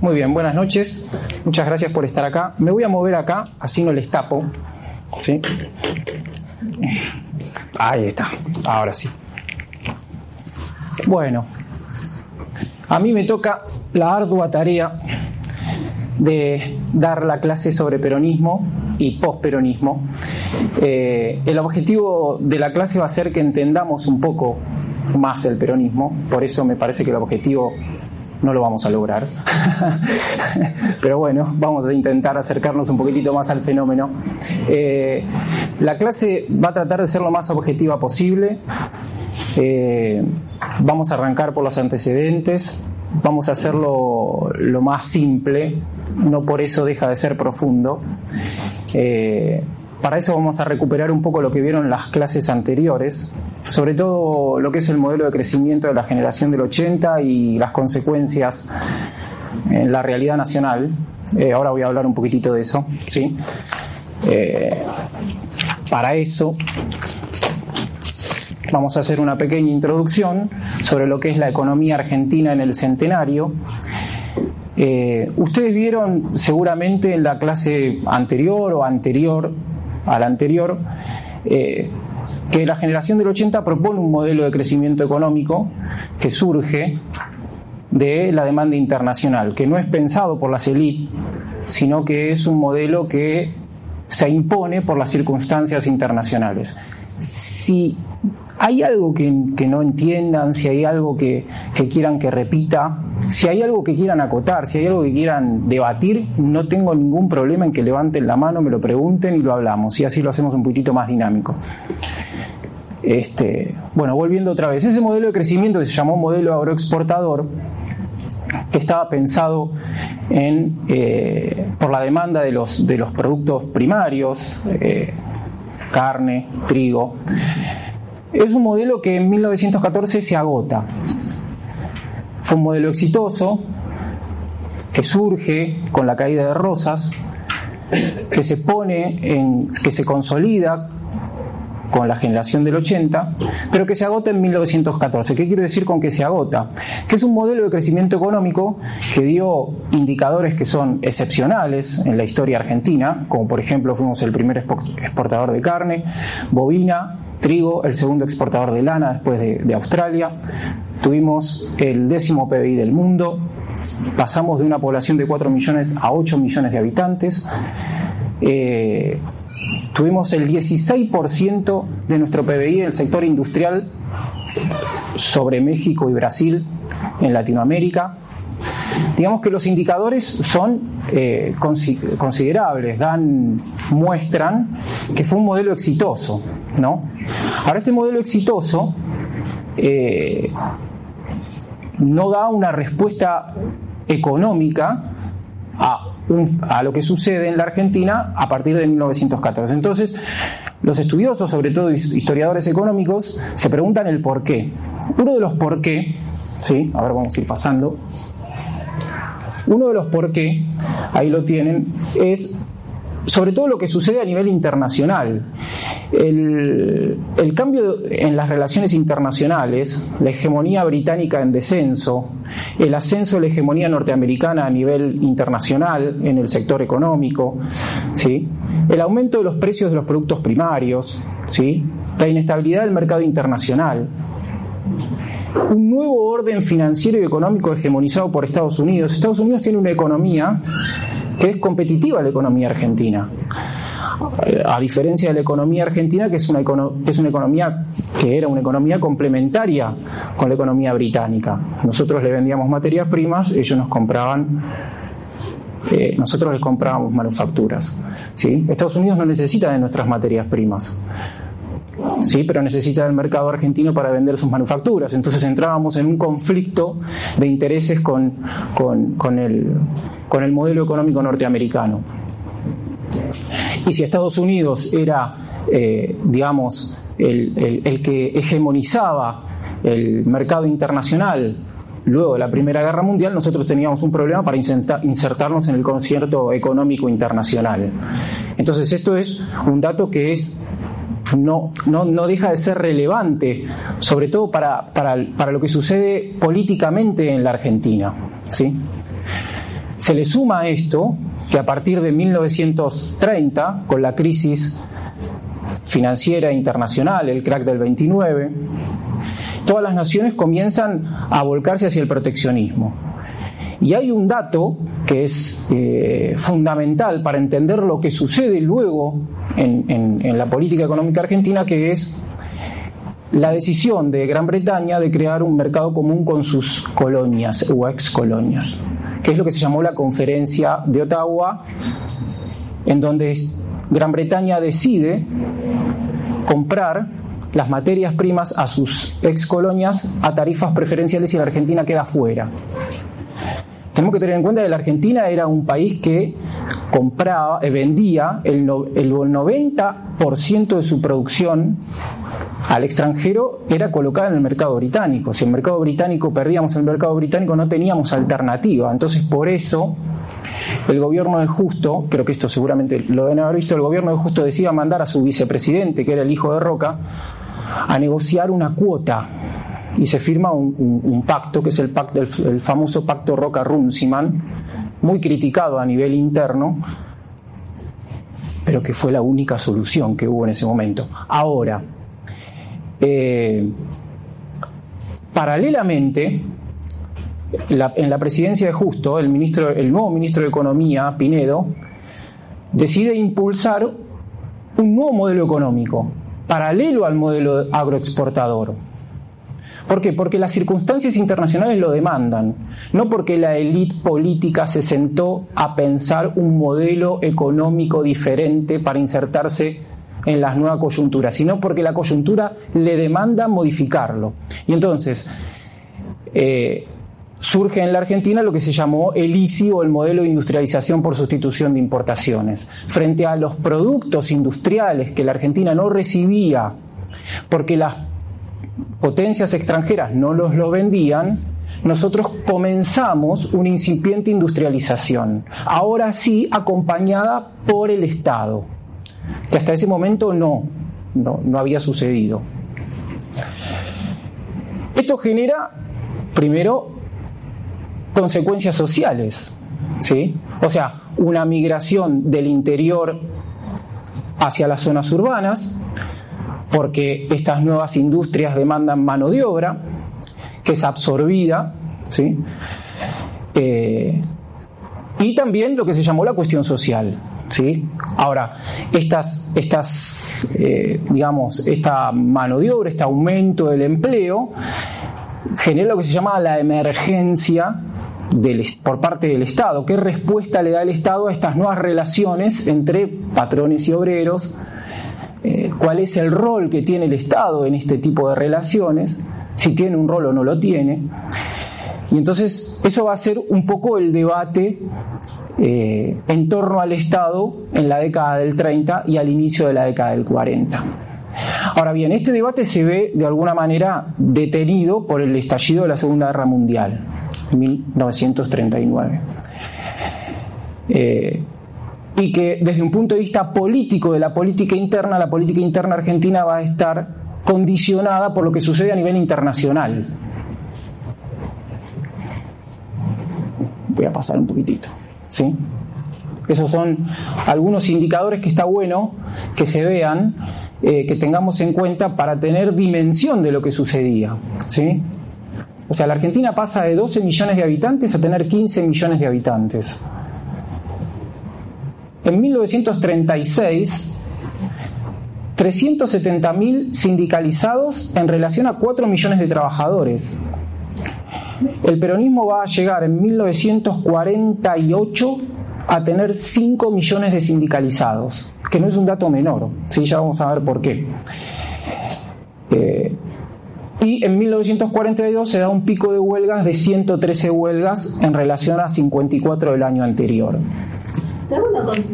Muy bien, buenas noches. Muchas gracias por estar acá. Me voy a mover acá, así no les tapo. ¿Sí? Ahí está, ahora sí. Bueno, a mí me toca la ardua tarea de dar la clase sobre peronismo y posperonismo. Eh, el objetivo de la clase va a ser que entendamos un poco más el peronismo, por eso me parece que el objetivo no lo vamos a lograr. Pero bueno, vamos a intentar acercarnos un poquitito más al fenómeno. Eh, la clase va a tratar de ser lo más objetiva posible. Eh, vamos a arrancar por los antecedentes. Vamos a hacerlo lo más simple, no por eso deja de ser profundo. Eh, para eso vamos a recuperar un poco lo que vieron las clases anteriores, sobre todo lo que es el modelo de crecimiento de la generación del 80 y las consecuencias en la realidad nacional. Eh, ahora voy a hablar un poquitito de eso. ¿sí? Eh, para eso vamos a hacer una pequeña introducción sobre lo que es la economía argentina en el centenario. Eh, ustedes vieron seguramente en la clase anterior o anterior al anterior, eh, que la generación del 80 propone un modelo de crecimiento económico que surge de la demanda internacional, que no es pensado por las élites, sino que es un modelo que se impone por las circunstancias internacionales. Si hay algo que, no entiendan, si hay algo que, quieran que repita, si hay algo que quieran acotar, si hay algo que quieran debatir, no tengo ningún problema en que levanten la mano, me lo pregunten y lo hablamos, y así lo hacemos un poquitito más dinámico. Este, bueno, volviendo otra vez, ese modelo de crecimiento que se llamó modelo agroexportador, que estaba pensado en, eh, por la demanda de los, de los productos primarios, eh, carne, trigo, es un modelo que en 1914 se agota. Fue un modelo exitoso que surge con la caída de Rosas, que se pone en, que se consolida con la generación del 80, pero que se agota en 1914. ¿Qué quiero decir con que se agota? Que es un modelo de crecimiento económico que dio indicadores que son excepcionales en la historia argentina, como por ejemplo fuimos el primer exportador de carne, bovina, trigo, el segundo exportador de lana después de, Australia, tuvimos el décimo PBI del mundo, pasamos de una población de 4 millones a 8 millones de habitantes, eh, tuvimos el 16% de nuestro PBI en el sector industrial sobre México y Brasil en Latinoamérica, digamos que los indicadores son eh, considerables, dan, muestran que fue un modelo exitoso, ¿no? Ahora este modelo exitoso eh, no da una respuesta económica a, a, lo que sucede en la Argentina a partir de 1914. Entonces, los estudiosos, sobre todo historiadores económicos, se preguntan el por qué. Uno de los por qué, ¿sí? a ver, vamos a ir pasando. Uno de los por qué, ahí lo tienen, es sobre todo lo que sucede a nivel internacional. El, cambio en las relaciones internacionales, la hegemonía británica en descenso, el ascenso de la hegemonía norteamericana a nivel internacional en el sector económico, ¿sí? el aumento de los precios de los productos primarios, ¿sí? la inestabilidad del mercado internacional, un nuevo orden financiero y económico hegemonizado por Estados Unidos. Estados Unidos tiene una economía que es competitiva a la economía argentina. A diferencia de la economía argentina, que es una, es una economía que era una economía complementaria con la economía británica. Nosotros le vendíamos materias primas, ellos nos compraban eh, nosotros les comprábamos manufacturas. ¿sí? Estados Unidos no necesita de nuestras materias primas. ¿Sí? pero necesita del mercado argentino para vender sus manufacturas. Entonces entrábamos en un conflicto de intereses con, con, el, con el modelo económico norteamericano. Y si Estados Unidos era, eh, digamos, el, el que hegemonizaba el mercado internacional luego de la Primera Guerra Mundial, nosotros teníamos un problema para insertarnos en el concierto económico internacional. Entonces, esto es un dato que es no, no, deja de ser relevante, sobre todo para, para, lo que sucede políticamente en la Argentina. ¿sí? Se le suma a esto que a partir de 1930, con la crisis financiera internacional, el crack del 29, todas las naciones comienzan a volcarse hacia el proteccionismo. Y hay un dato que es eh, fundamental para entender lo que sucede luego en, la política económica argentina, que es la decisión de Gran Bretaña de crear un mercado común con sus colonias o ex colonias, que es lo que se llamó la conferencia de Ottawa, en donde Gran Bretaña decide comprar las materias primas a sus ex colonias a tarifas preferenciales y la Argentina queda fuera. Tenemos que tener en cuenta que la Argentina era un país que compraba, eh, vendía el, el 90% de su producción al extranjero era colocada en el mercado británico. Si el mercado británico perdíamos el mercado británico no teníamos alternativa. Entonces por eso el gobierno de Justo, creo que esto seguramente lo deben haber visto, el gobierno de Justo decía mandar a su vicepresidente, que era el hijo de Roca, a negociar una cuota y se firma un, pacto, que es el, pacto, el, famoso pacto Roca-Runciman, muy criticado a nivel interno, pero que fue la única solución que hubo en ese momento. Ahora, eh, paralelamente, en la presidencia de Justo, el, ministro, el nuevo ministro de Economía, Pinedo, decide impulsar un nuevo modelo económico, paralelo al modelo agroexportador. ¿Por qué? Porque las circunstancias internacionales lo demandan, no porque la élite política se sentó a pensar un modelo económico diferente para insertarse en las nuevas coyunturas, sino porque la coyuntura le demanda modificarlo. Y entonces, eh, surge en la Argentina lo que se llamó el ICI o el modelo de industrialización por sustitución de importaciones. Frente a los productos industriales que la Argentina no recibía porque las potencias extranjeras no los lo vendían, nosotros comenzamos una incipiente industrialización, ahora sí acompañada por el Estado, que hasta ese momento no, no, no había sucedido. Esto genera, primero, consecuencias sociales, ¿sí? O sea, una migración del interior hacia las zonas urbanas, porque estas nuevas industrias demandan mano de obra, que es absorbida, ¿sí? Eh, y también lo que se llamó la cuestión social. ¿sí? Ahora, estas, estas eh, digamos, esta mano de obra, este aumento del empleo, genera lo que se llama la emergencia por parte del Estado. ¿Qué respuesta le da el Estado a estas nuevas relaciones entre patrones y obreros? Eh, ¿Cuál es el rol que tiene el Estado en este tipo de relaciones? Si tiene un rol o no lo tiene. Y entonces eso va a ser un poco el debate eh, en torno al Estado en la década del 30 y al inicio de la década del 40. Ahora bien, este debate se ve de alguna manera detenido por el estallido de la Segunda Guerra Mundial. 1939. Eh, y que desde un punto de vista político de la política interna, la política interna argentina va a estar condicionada por lo que sucede a nivel internacional. Voy a pasar un poquitito. ¿sí? Esos son algunos indicadores que está bueno que se vean, eh, que tengamos en cuenta para tener dimensión de lo que sucedía. ¿sí? O sea, la Argentina pasa de 12 millones de habitantes a tener 15 millones de habitantes. En 1936, 370.000 sindicalizados en relación a 4 millones de trabajadores. El peronismo va a llegar en 1948 a tener 5 millones de sindicalizados, que no es un dato menor, ¿sí? ya vamos a ver por qué. Eh, y en 1942 se da un pico de huelgas de 113 huelgas en relación a 54 del año anterior.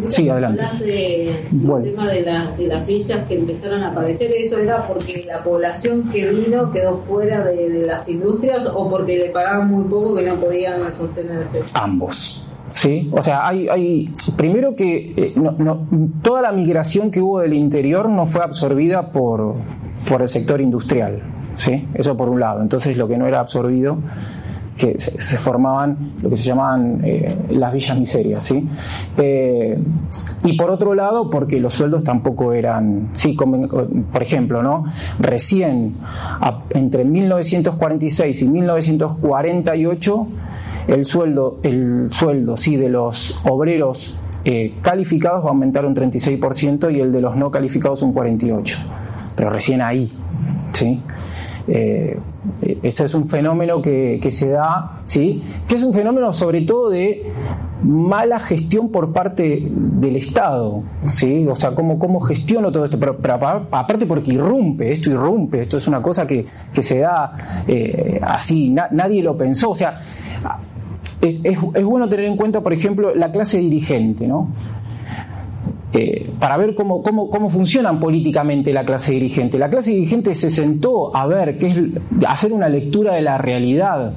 Sí, adelante. De, El tema de, de, las villas que empezaron a aparecer, ¿eso era porque la población que vino quedó fuera de, las industrias o porque le pagaban muy poco que no podían sostenerse? Ambos. ¿sí? O sea, hay, hay primero que eh, no, toda la migración que hubo del interior no fue absorbida por, por el sector industrial, ¿sí? Eso por un lado. Entonces lo que no era absorbido que se, formaban lo que se llamaban eh, las villas miserias, ¿sí? Eh, y por otro lado, porque los sueldos tampoco eran, sí, por ejemplo, ¿no? Recién, entre 1946 y 1948, el sueldo, el sueldo sí, de los obreros eh, calificados va a aumentar un 36% y el de los no calificados un 48%. Pero recién ahí, ¿sí? Esto es un fenómeno que, se da, ¿sí? que es un fenómeno sobre todo de mala gestión por parte del Estado, ¿sí? o sea, cómo, cómo gestiono todo esto, pero, aparte porque irrumpe, esto irrumpe, esto es una cosa que, se da eh, así, nadie lo pensó, o sea, es, es, bueno tener en cuenta, por ejemplo, la clase dirigente, ¿no? Eh, para ver cómo, cómo, cómo, funcionan políticamente la clase dirigente. La clase dirigente se sentó a ver, qué es, hacer una lectura de la realidad,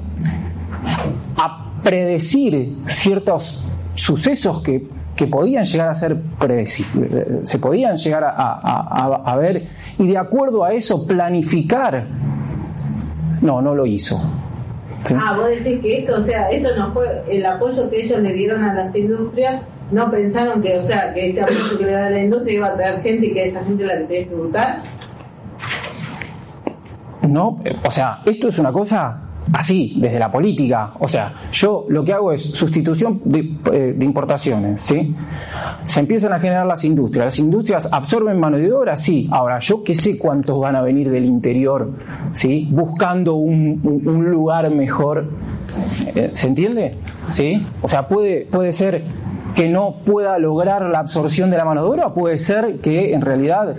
a predecir ciertos sucesos que, que podían llegar a ser predecibles, eh, se podían llegar a, a, a ver y de acuerdo a eso planificar. No, no lo hizo. Ah, vos decís que esto, o sea, esto no fue el apoyo que ellos le dieron a las industrias, no pensaron que, o sea, que ese apoyo que le da la industria iba a traer gente y que esa gente la que tenía que buscar. No, o sea, esto es una cosa así, desde la política. O sea, yo lo que hago es sustitución de, eh, importaciones, ¿sí? Se empiezan a generar las industrias. Las industrias absorben mano de obra, sí. Ahora, yo qué sé cuántos van a venir del interior, ¿sí? Buscando un, lugar mejor. Eh, ¿Se entiende? ¿Sí? O sea, puede, puede ser que no pueda lograr la absorción de la mano de obra, puede ser que en realidad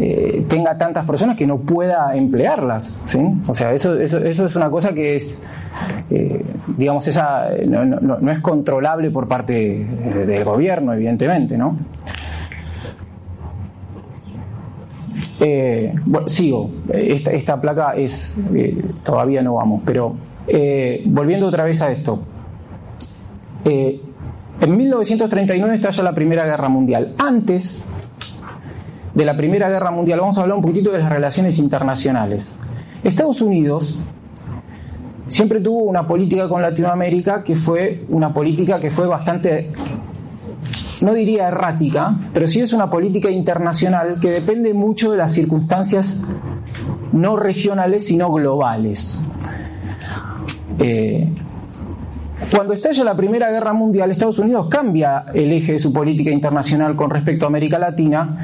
eh, tenga tantas personas que no pueda emplearlas. ¿sí? O sea, eso, eso, eso es una cosa que es, eh, digamos, esa no, no, es controlable por parte del gobierno, evidentemente, ¿no? Eh, bueno, sigo, esta, esta, placa es, todavía no vamos, pero volviendo otra vez a esto. En 1939 estalla la Primera Guerra Mundial. Antes de la Primera Guerra Mundial, vamos a hablar un poquito de las relaciones internacionales. Estados Unidos siempre tuvo una política con Latinoamérica que fue una política que fue bastante, no diría errática, pero sí es una política internacional que depende mucho de las circunstancias no regionales sino globales. Eh, cuando estalla la Primera Guerra Mundial, Estados Unidos cambia el eje de su política internacional con respecto a América Latina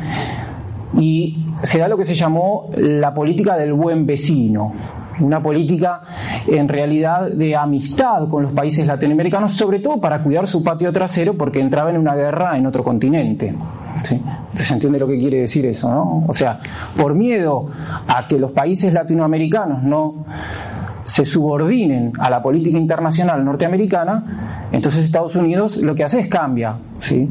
y se da lo que se llamó la política del buen vecino, una política en realidad de amistad con los países latinoamericanos, sobre todo para cuidar su patio trasero porque entraba en una guerra en otro continente. ¿Sí? ¿Se entiende lo que quiere decir eso? ¿no? O sea, por miedo a que los países latinoamericanos no se subordinen a la política internacional norteamericana, entonces Estados Unidos lo que hace es cambia, ¿sí?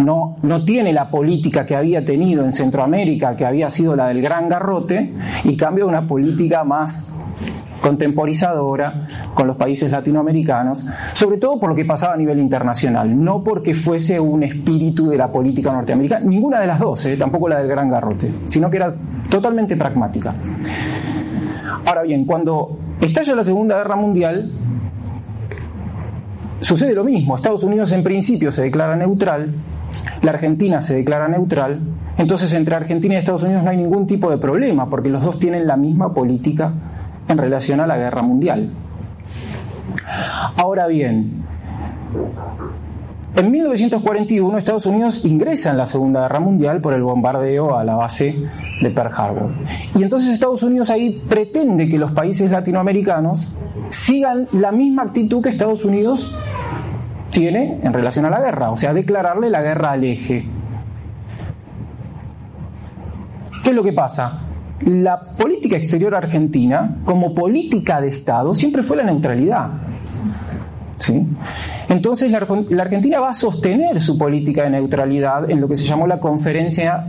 no, no tiene la política que había tenido en Centroamérica, que había sido la del gran garrote, y cambia una política más contemporizadora con los países latinoamericanos, sobre todo por lo que pasaba a nivel internacional, no porque fuese un espíritu de la política norteamericana, ninguna de las dos, ¿eh? tampoco la del gran garrote, sino que era totalmente pragmática. Ahora bien, cuando estalla la Segunda Guerra Mundial, sucede lo mismo, Estados Unidos en principio se declara neutral, la Argentina se declara neutral, entonces entre Argentina y Estados Unidos no hay ningún tipo de problema, porque los dos tienen la misma política en relación a la guerra mundial. Ahora bien, en 1941 Estados Unidos ingresa en la Segunda Guerra Mundial por el bombardeo a la base de Pearl Harbor. Y entonces Estados Unidos ahí pretende que los países latinoamericanos sigan la misma actitud que Estados Unidos tiene en relación a la guerra, o sea, declararle la guerra al eje. ¿Qué es lo que pasa? la política exterior argentina, como política de Estado, siempre fue la neutralidad. Entonces la, Argentina va a sostener su política de neutralidad en lo que se llamó la conferencia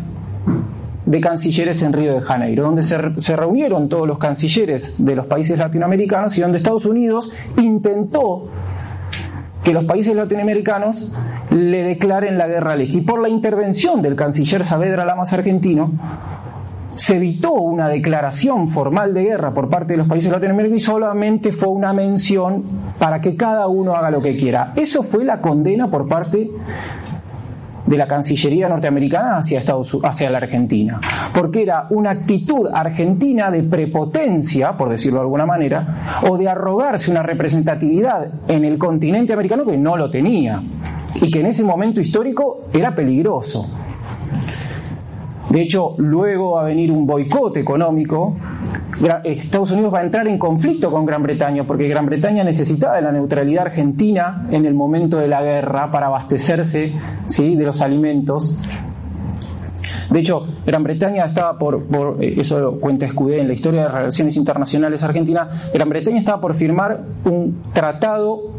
de cancilleres en Río de Janeiro, donde se, se, reunieron todos los cancilleres de los países latinoamericanos y donde Estados Unidos intentó que los países latinoamericanos le declaren la guerra al eje. Y por la intervención del canciller Saavedra Lamas argentino, se evitó una declaración formal de guerra por parte de los países latinoamericanos y solamente fue una mención para que cada uno haga lo que quiera. Eso fue la condena por parte de la Cancillería norteamericana hacia, Estados, hacia la Argentina, porque era una actitud argentina de prepotencia, por decirlo de alguna manera, o de arrogarse una representatividad en el continente americano que no lo tenía y que en ese momento histórico era peligroso. De hecho, luego va a venir un boicot económico. Estados Unidos va a entrar en conflicto con Gran Bretaña porque Gran Bretaña necesitaba de la neutralidad argentina en el momento de la guerra para abastecerse ¿sí? de los alimentos. De hecho, Gran Bretaña estaba por, eh, eso cuenta Escudé en la historia de relaciones internacionales argentina, Gran Bretaña estaba por firmar un tratado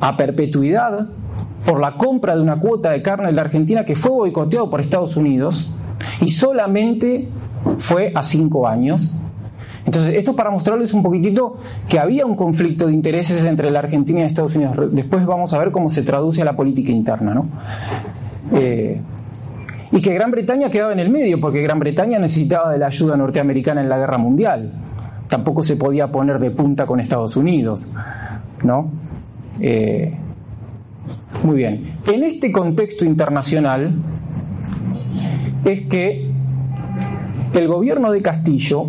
a perpetuidad por la compra de una cuota de carne de la Argentina que fue boicoteado por Estados Unidos y solamente fue a cinco años. Entonces, esto para mostrarles un poquitito que había un conflicto de intereses entre la Argentina y Estados Unidos. Después vamos a ver cómo se traduce a la política interna, ¿no? Eh, y que Gran Bretaña quedaba en el medio, porque Gran Bretaña necesitaba de la ayuda norteamericana en la guerra mundial. Tampoco se podía poner de punta con Estados Unidos, ¿no? Eh, muy bien. En este contexto internacional es que el gobierno de Castillo,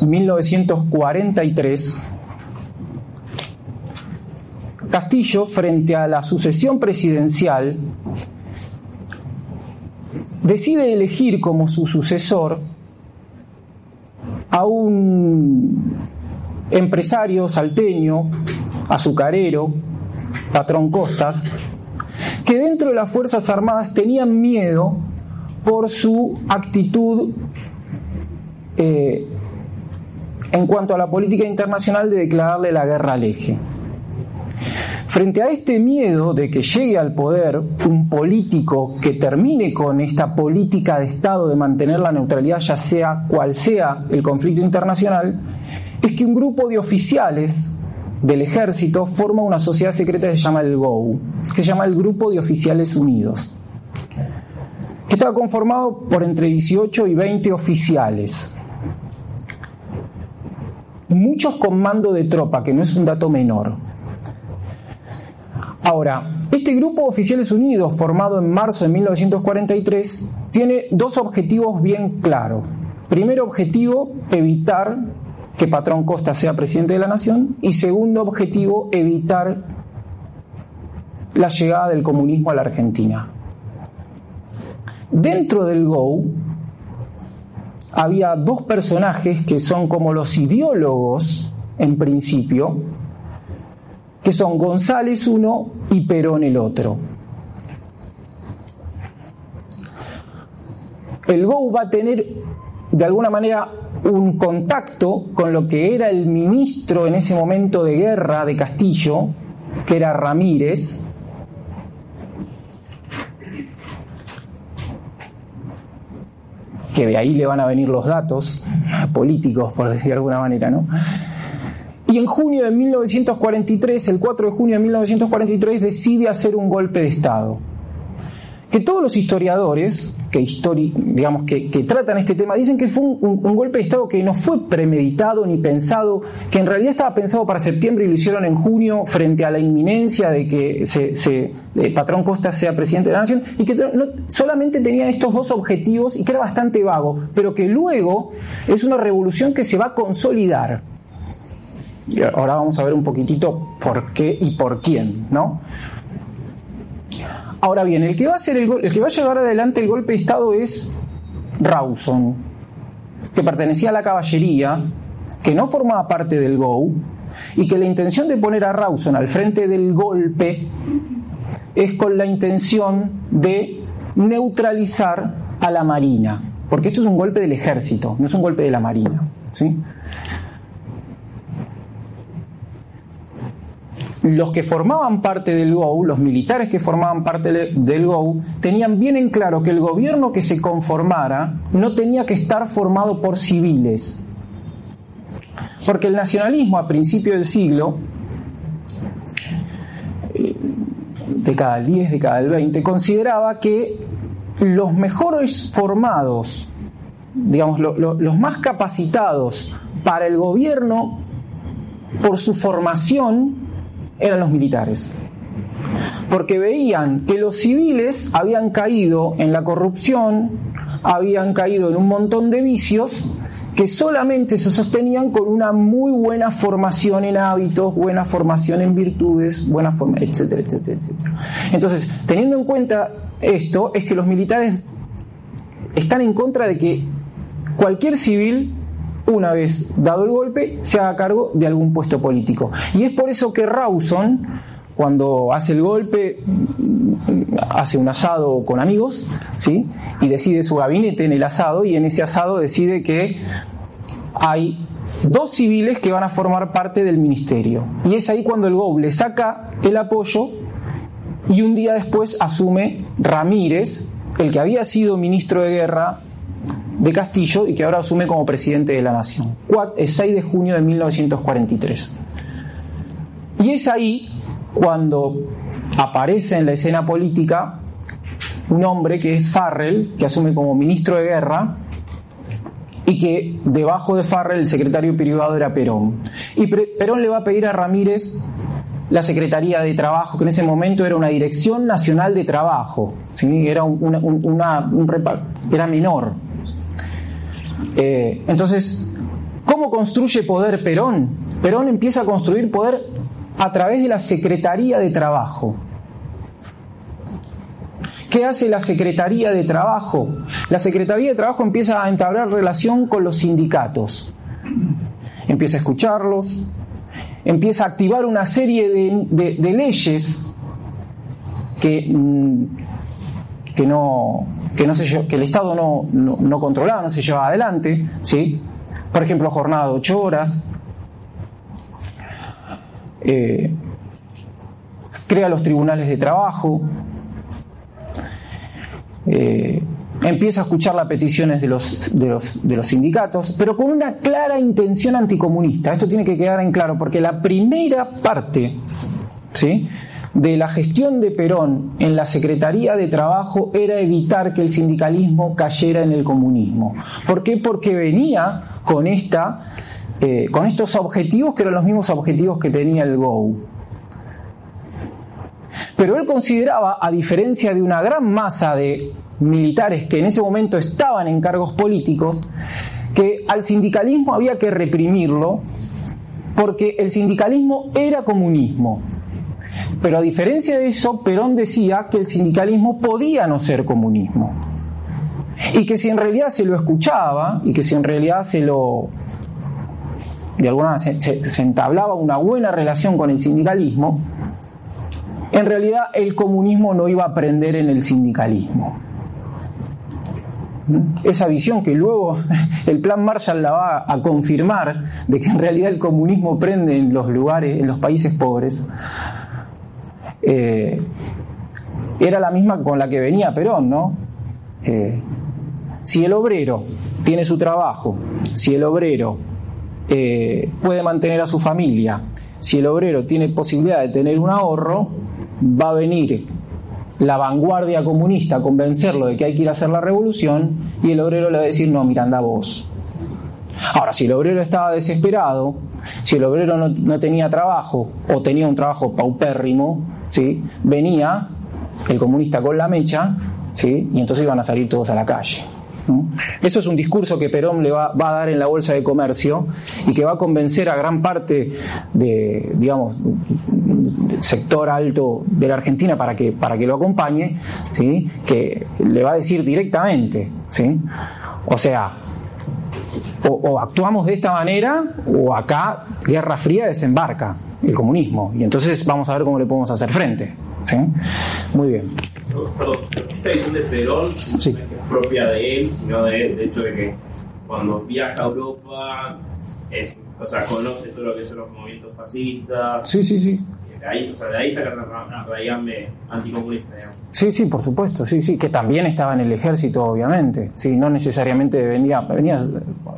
1943, Castillo, frente a la sucesión presidencial, decide elegir como su sucesor a un empresario salteño azucarero, patrón Costas, que dentro de las Fuerzas Armadas tenían miedo por su actitud eh, en cuanto a la política internacional de declararle la guerra al eje. Frente a este miedo de que llegue al poder un político que termine con esta política de Estado de mantener la neutralidad, ya sea cual sea el conflicto internacional, es que un grupo de oficiales del ejército forma una sociedad secreta que se llama el GO, que se llama el Grupo de Oficiales Unidos, que estaba conformado por entre 18 y 20 oficiales, muchos con mando de tropa, que no es un dato menor. Ahora, este grupo de oficiales unidos, formado en marzo de 1943, tiene dos objetivos bien claros. Primer objetivo, evitar que Patrón Costa sea presidente de la nación y segundo objetivo, evitar la llegada del comunismo a la Argentina. Dentro del GO había dos personajes que son como los ideólogos en principio, que son González uno y Perón el otro. El GO va a tener de alguna manera un contacto con lo que era el ministro en ese momento de guerra de Castillo, que era Ramírez, que de ahí le van a venir los datos políticos, por decir de alguna manera, ¿no? Y en junio de 1943, el 4 de junio de 1943, decide hacer un golpe de Estado. Que todos los historiadores, que, digamos, que, tratan este tema dicen que fue un, golpe de Estado que no fue premeditado ni pensado, que en realidad estaba pensado para septiembre y lo hicieron en junio frente a la inminencia de que se, eh, Patrón Costa sea presidente de la nación y que solamente tenía estos dos objetivos y que era bastante vago, pero que luego es una revolución que se va a consolidar. Y ahora vamos a ver un poquitito por qué y por quién, ¿no? Ahora bien, el que va a el que va a llevar adelante el golpe de Estado es Rawson, que pertenecía a la caballería, que no formaba parte del GO, y que la intención de poner a Rawson al frente del golpe es con la intención de neutralizar a la Marina, porque esto es un golpe del ejército, no es un golpe de la Marina. ¿sí? Los que formaban parte del GO, los militares que formaban parte del GO, tenían bien en claro que el gobierno que se conformara no tenía que estar formado por civiles. Porque el nacionalismo a principios del siglo, eh, década del 10, década del 20, consideraba que los mejores formados, digamos, los más capacitados para el gobierno por su formación eran los militares. Porque veían que los civiles habían caído en la corrupción, habían caído en un montón de vicios que solamente se sostenían con una muy buena formación en hábitos, buena formación en virtudes, buena forma, etcétera, etcétera, etcétera. Entonces, teniendo en cuenta esto, es que los militares están en contra de que cualquier civil una vez dado el golpe, se haga cargo de algún puesto político. Y es por eso que Rawson, cuando hace el golpe, hace un asado con amigos, ¿sí? Y decide su gabinete en el asado, y en ese asado decide que hay dos civiles que van a formar parte del ministerio. Y es ahí cuando el GOB le saca el apoyo y un día después asume Ramírez, el que había sido ministro de guerra de Castillo y que ahora asume como presidente de la Nación. 6 de junio de 1943. Y es ahí cuando aparece en la escena política un hombre que es Farrell, que asume como ministro de guerra, y que debajo de Farrell el secretario privado era Perón. Y Perón le va a pedir a Ramírez la Secretaría de Trabajo, que en ese momento era una Dirección Nacional de Trabajo, ¿sí? era, era menor, eh, entonces, ¿cómo construye poder Perón? Perón empieza a construir poder a través de la Secretaría de Trabajo. ¿Qué hace la Secretaría de Trabajo? La Secretaría de Trabajo empieza a entablar relación con los sindicatos. Empieza a escucharlos, empieza a activar una serie de, leyes que, mm, que no, que, no se, que el Estado no, no, controlaba, no se llevaba adelante, ¿sí? por ejemplo, jornada de ocho horas, eh, crea los tribunales de trabajo, eh, empieza a escuchar las peticiones de los, de, los, de los sindicatos, pero con una clara intención anticomunista. Esto tiene que quedar en claro, porque la primera parte, ¿sí? De la gestión de Perón en la Secretaría de Trabajo era evitar que el sindicalismo cayera en el comunismo. ¿Por qué? Porque venía con, esta, eh, con estos objetivos que eran los mismos objetivos que tenía el GO. Pero él consideraba, a diferencia de una gran masa de militares que en ese momento estaban en cargos políticos, que al sindicalismo había que reprimirlo porque el sindicalismo era comunismo. Pero a diferencia de eso, Perón decía que el sindicalismo podía no ser comunismo. Y que si en realidad se lo escuchaba y que si en realidad se lo de alguna manera se, entablaba una buena relación con el sindicalismo, en realidad el comunismo no iba a aprender en el sindicalismo. Esa visión que luego el plan Marshall la va a confirmar de que en realidad el comunismo prende en los lugares, en los países pobres, eh, era la misma con la que venía Perón, ¿no? Eh, si el obrero tiene su trabajo, si el obrero eh, puede mantener a su familia, si el obrero tiene posibilidad de tener un ahorro, va a venir la vanguardia comunista a convencerlo de que hay que ir a hacer la revolución y el obrero le va a decir, no, mira, anda vos. Ahora, si el obrero estaba desesperado, si el obrero no, tenía trabajo o tenía un trabajo paupérrimo, ¿sí? venía el comunista con la mecha ¿sí? y entonces iban a salir todos a la calle. Eso es un discurso que Perón le va, a dar en la Bolsa de Comercio y que va a convencer a gran parte de, digamos, sector alto de la Argentina para que, para que lo acompañe, ¿sí? que le va a decir directamente, ¿sí? o sea, o, actuamos de esta manera o acá Guerra Fría desembarca el comunismo y entonces vamos a ver cómo le podemos hacer frente. ¿sí? Muy bien. perdón, esta visión de Perón sí. no es propia de él, sino de, de hecho de que cuando viaja a Europa, es, o sea, conoce todo lo que son los movimientos fascistas. Sí, sí, sí. De ahí, o sea, de ahí sacan la raigambre anticomunista, digamos. Sí, sí, por supuesto, sí, sí, que también estaba en el ejército, obviamente. Sí, no necesariamente venía, venía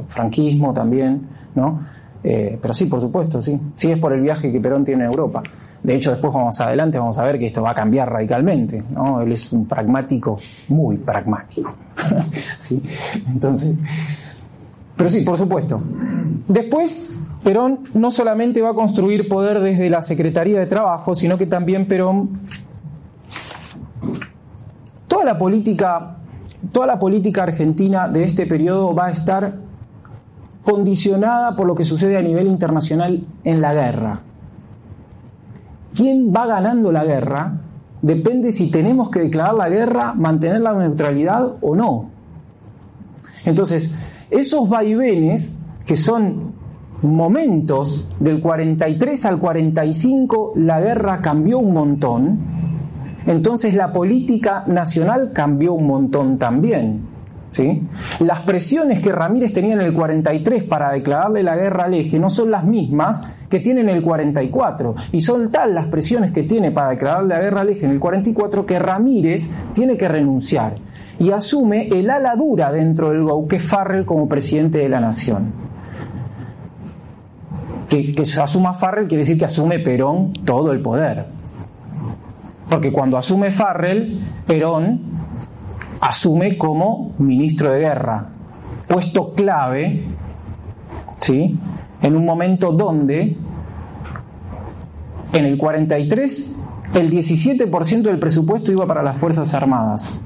franquismo también, ¿no? Eh, pero sí, por supuesto, sí. Sí es por el viaje que Perón tiene a Europa. De hecho, después más adelante vamos a ver que esto va a cambiar radicalmente, ¿no? Él es un pragmático, muy pragmático. ¿sí? Entonces, pero sí, por supuesto. Después, Perón no solamente va a construir poder desde la Secretaría de Trabajo, sino que también Perón toda la política toda la política argentina de este periodo va a estar condicionada por lo que sucede a nivel internacional en la guerra. ¿Quién va ganando la guerra? Depende si tenemos que declarar la guerra, mantener la neutralidad o no. Entonces, esos vaivenes, que son momentos del 43 al 45, la guerra cambió un montón, entonces la política nacional cambió un montón también. ¿sí? Las presiones que Ramírez tenía en el 43 para declararle la guerra al eje no son las mismas que tiene en el 44. Y son tal las presiones que tiene para declararle la guerra al eje en el 44 que Ramírez tiene que renunciar y asume el ala dura dentro del GO, que es Farrell como presidente de la nación. Que, asuma Farrell quiere decir que asume Perón todo el poder. Porque cuando asume Farrell, Perón asume como ministro de guerra, puesto clave, ¿sí? En un momento donde, en el 43, el 17% del presupuesto iba para las Fuerzas Armadas.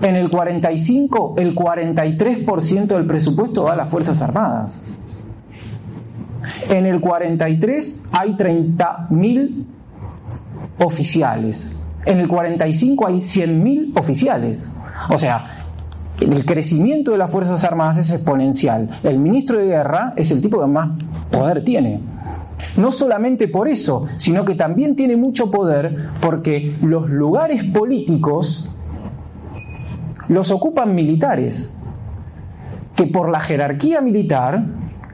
En el 45, el 43% del presupuesto va a las Fuerzas Armadas. En el 43 hay 30.000 oficiales. En el 45 hay 100.000 oficiales. O sea, el crecimiento de las Fuerzas Armadas es exponencial. El ministro de Guerra es el tipo que más poder tiene. No solamente por eso, sino que también tiene mucho poder porque los lugares políticos los ocupan militares, que por la jerarquía militar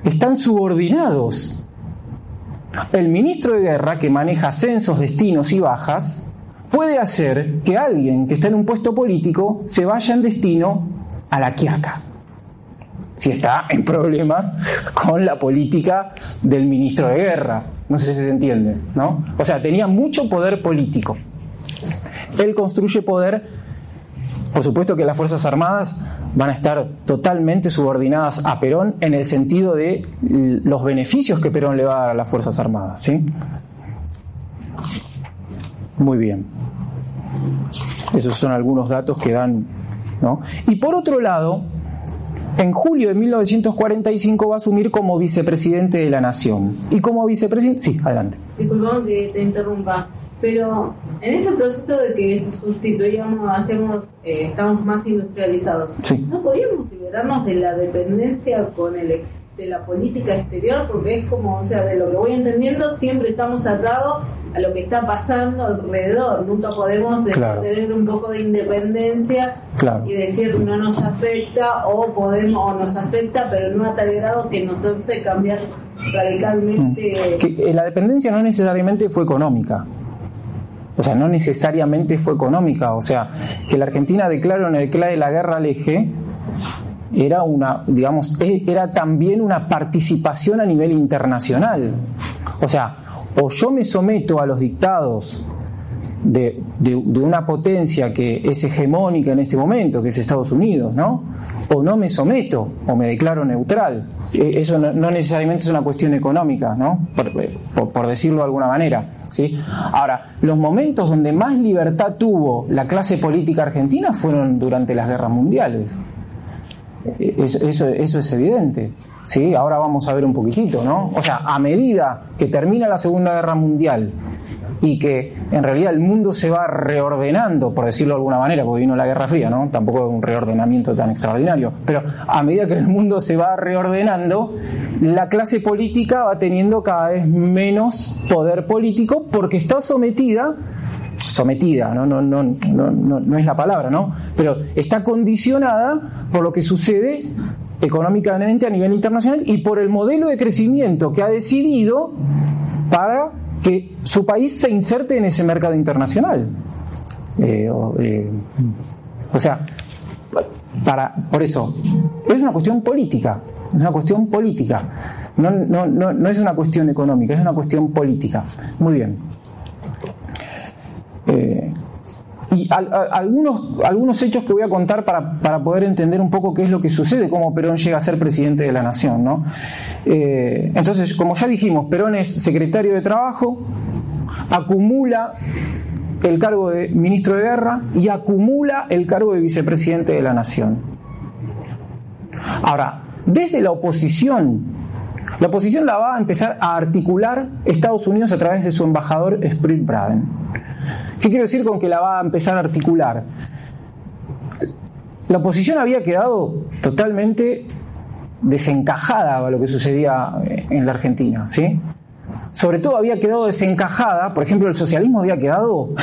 están subordinados. El ministro de guerra, que maneja censos, destinos y bajas, puede hacer que alguien que está en un puesto político se vaya en destino a la quiaca, si está en problemas con la política del ministro de guerra. No sé si se entiende, ¿no? O sea, tenía mucho poder político. Él construye poder, por supuesto que las Fuerzas Armadas van a estar totalmente subordinadas a Perón en el sentido de los beneficios que Perón le va a dar a las Fuerzas Armadas, ¿sí? Muy bien. Esos son algunos datos que dan. ¿no? Y por otro lado, en julio de 1945 va a asumir como vicepresidente de la Nación. Y como vicepresidente. Sí, adelante. Disculpamos que te interrumpa, pero en este proceso de que se sustituyamos, hacemos, eh, estamos más industrializados, Sí. ¿no podríamos liberarnos de la dependencia con el ex- de la política exterior? Porque es como, o sea, de lo que voy entendiendo, siempre estamos atados a lo que está pasando alrededor. Nunca podemos Claro. tener un poco de independencia Claro. y decir no nos afecta o podemos o nos afecta, pero no a tal grado que nos hace cambiar radicalmente. Que eh, la dependencia no necesariamente fue económica. O sea, no necesariamente fue económica. O sea, que la Argentina declare o no declare la guerra al eje era una, digamos, e- era también una participación a nivel internacional. O sea, o yo me someto a los dictados de, de- una potencia que es hegemónica en este momento, que es Estados Unidos, ¿no? O no me someto, o me declaro neutral. Eh, Eso no, necesariamente es una cuestión económica, ¿no? Por, por- por decirlo de alguna manera, ¿sí? Ahora, los momentos donde más libertad tuvo la clase política argentina fueron durante las guerras mundiales. Eso, eso, eso es evidente. ¿Sí? Ahora vamos a ver un poquitito, ¿no? O sea, a medida que termina la Segunda Guerra Mundial y que en realidad el mundo se va reordenando, por decirlo de alguna manera, porque vino la Guerra Fría, ¿no? Tampoco es un reordenamiento tan extraordinario, pero a medida que el mundo se va reordenando, la clase política va teniendo cada vez menos poder político porque está sometida sometida, ¿no? No, no, no, no, es la palabra, ¿no? Pero está condicionada por lo que sucede económicamente a nivel internacional y por el modelo de crecimiento que ha decidido para que su país se inserte en ese mercado internacional. Eh, eh, o, sea, para, por eso, es una cuestión política, es una cuestión política, no, no, no, no es una cuestión económica, es una cuestión política. Muy bien. Eh, y algunos, algunos hechos que voy a contar para, para, poder entender un poco qué es lo que sucede, cómo Perón llega a ser presidente de la nación. ¿no? Eh, entonces, como ya dijimos, Perón es secretario de Trabajo, acumula el cargo de ministro de Guerra y acumula el cargo de vicepresidente de la nación. Ahora, desde la oposición, la oposición la va a empezar a articular Estados Unidos a través de su embajador Sprit Braden. ¿Qué quiero decir con que la va a empezar a articular? La oposición había quedado totalmente desencajada a lo que sucedía en la Argentina, ¿sí? Sobre todo había quedado desencajada, por ejemplo, el socialismo había quedado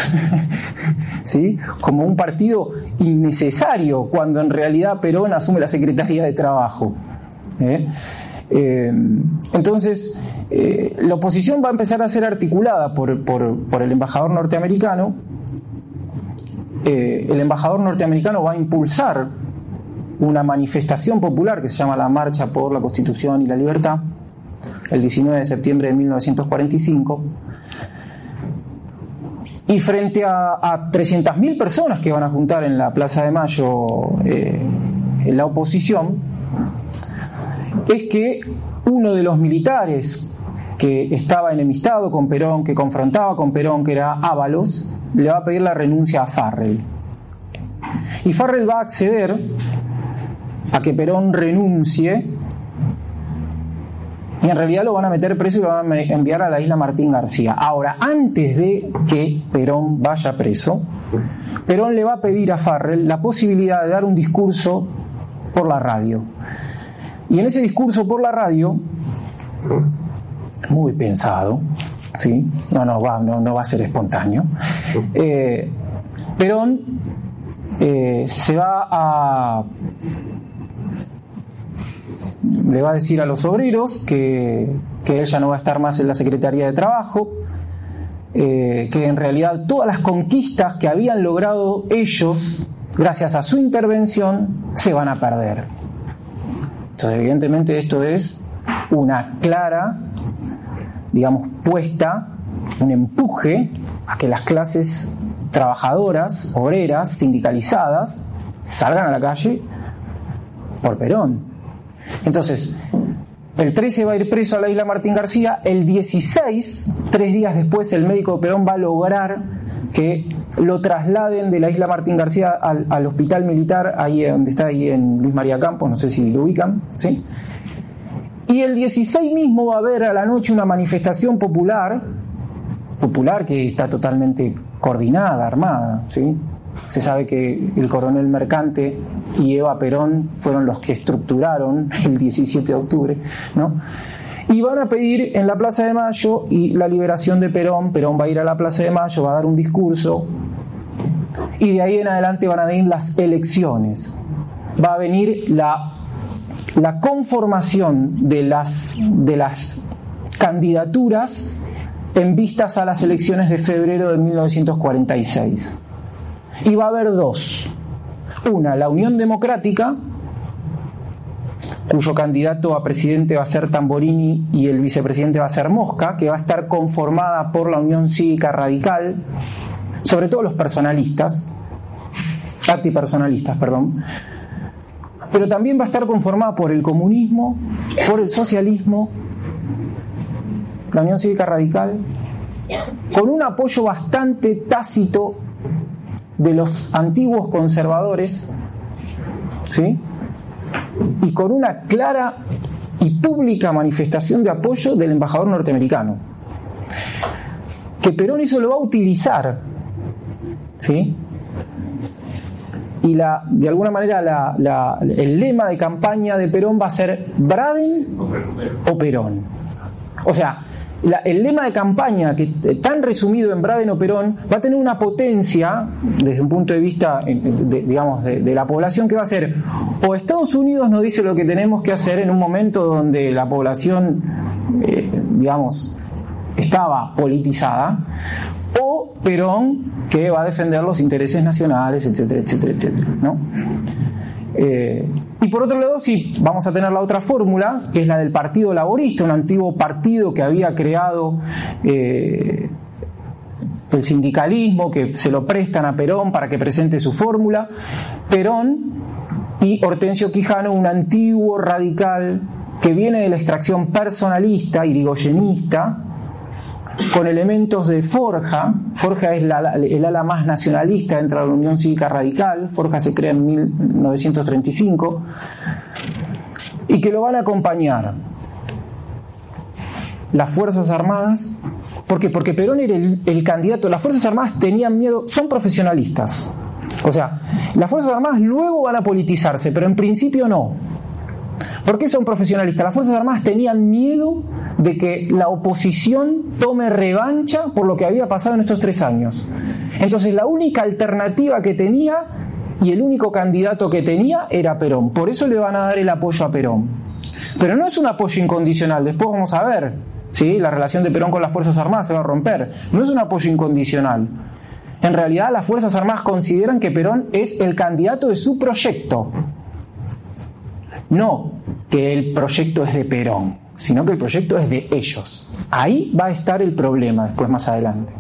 ¿sí? como un partido innecesario cuando en realidad Perón asume la Secretaría de Trabajo. ¿eh? Eh, entonces, eh, la oposición va a empezar a ser articulada por, el embajador norteamericano. Eh, el embajador norteamericano va a impulsar una manifestación popular que se llama la Marcha por la Constitución y la Libertad, el 19 de septiembre de 1945. Y frente a, a 300.000 personas que van a juntar en la Plaza de Mayo en la oposición, es que uno de los militares que estaba enemistado con Perón, que confrontaba con Perón, que era Ábalos, le va a pedir la renuncia a Farrell. Y Farrell va a acceder a que Perón renuncie y en realidad lo van a meter preso y lo van a enviar a la isla Martín García. Ahora, antes de que Perón vaya preso, Perón le va a pedir a Farrell la posibilidad de dar un discurso por la radio. Y en ese discurso por la radio, muy pensado, ¿sí? no, no, va, no, va a ser espontáneo, eh, Perón eh, se va a le va a decir a los obreros que, que ella no va a estar más en la Secretaría de Trabajo, eh, que en realidad todas las conquistas que habían logrado ellos, gracias a su intervención, se van a perder. Evidentemente esto es una clara, digamos, puesta, un empuje a que las clases trabajadoras, obreras, sindicalizadas, salgan a la calle por Perón. Entonces, el 13 va a ir preso a la isla Martín García, el 16, tres días después, el médico de Perón va a lograr que lo trasladen de la isla Martín García al, hospital militar, ahí donde está ahí en Luis María Campos, no sé si lo ubican, ¿sí? Y el 16 mismo va a haber a la noche una manifestación popular, popular que está totalmente coordinada, armada, ¿sí? Se sabe que el coronel Mercante y Eva Perón fueron los que estructuraron el 17 de octubre, ¿no? Y van a pedir en la Plaza de Mayo y la liberación de Perón. Perón va a ir a la Plaza de Mayo, va a dar un discurso y de ahí en adelante van a venir las elecciones. Va a venir la, la conformación de las, de las candidaturas en vistas a las elecciones de febrero de 1946. Y va a haber dos. Una, la Unión Democrática, cuyo candidato a presidente va a ser Tamborini y el vicepresidente va a ser Mosca, que va a estar conformada por la Unión Cívica Radical, sobre todo los personalistas, antipersonalistas, perdón, pero también va a estar conformada por el comunismo, por el socialismo, la Unión Cívica Radical, con un apoyo bastante tácito de los antiguos conservadores, ¿sí? Y con una clara y pública manifestación de apoyo del embajador norteamericano. Que Perón eso lo va a utilizar, ¿sí? Y la, de alguna manera el lema de campaña de Perón va a ser Braden o Perón. O sea, el lema de campaña, que tan resumido en Braden o Perón, va a tener una potencia, desde un punto de vista, digamos, de, la población, que va a ser, o Estados Unidos nos dice lo que tenemos que hacer en un momento donde la población, eh, digamos, estaba politizada, o Perón, que va a defender los intereses nacionales, etcétera, etcétera, etcétera, ¿no? Eh, y por otro lado, sí, vamos a tener la otra fórmula, que es la del Partido Laborista, un antiguo partido que había creado eh, el sindicalismo, que se lo prestan a Perón para que presente su fórmula. Perón y Hortensio Quijano, un antiguo radical que viene de la extracción personalista, irigoyenista, con elementos de Forja. Forja es el ala más nacionalista dentro de la Unión Cívica Radical. Forja se crea en 1935. Y que lo van a acompañar las Fuerzas Armadas. ¿Por qué? Porque Perón era el candidato. Las Fuerzas Armadas tenían miedo, son profesionalistas. O sea, las Fuerzas Armadas luego van a politizarse, pero en principio no. ¿Por qué son profesionalistas? Las Fuerzas Armadas tenían miedo de que la oposición tome revancha por lo que había pasado en estos tres años. Entonces la única alternativa que tenía y el único candidato que tenía era Perón. Por eso le van a dar el apoyo a Perón. Pero no es un apoyo incondicional, después vamos a ver, ¿sí? la relación de Perón con las Fuerzas Armadas se va a romper. No es un apoyo incondicional. En realidad las Fuerzas Armadas consideran que Perón es el candidato de su proyecto. No que el proyecto es de Perón, sino que el proyecto es de ellos. Ahí va a estar el problema después más adelante.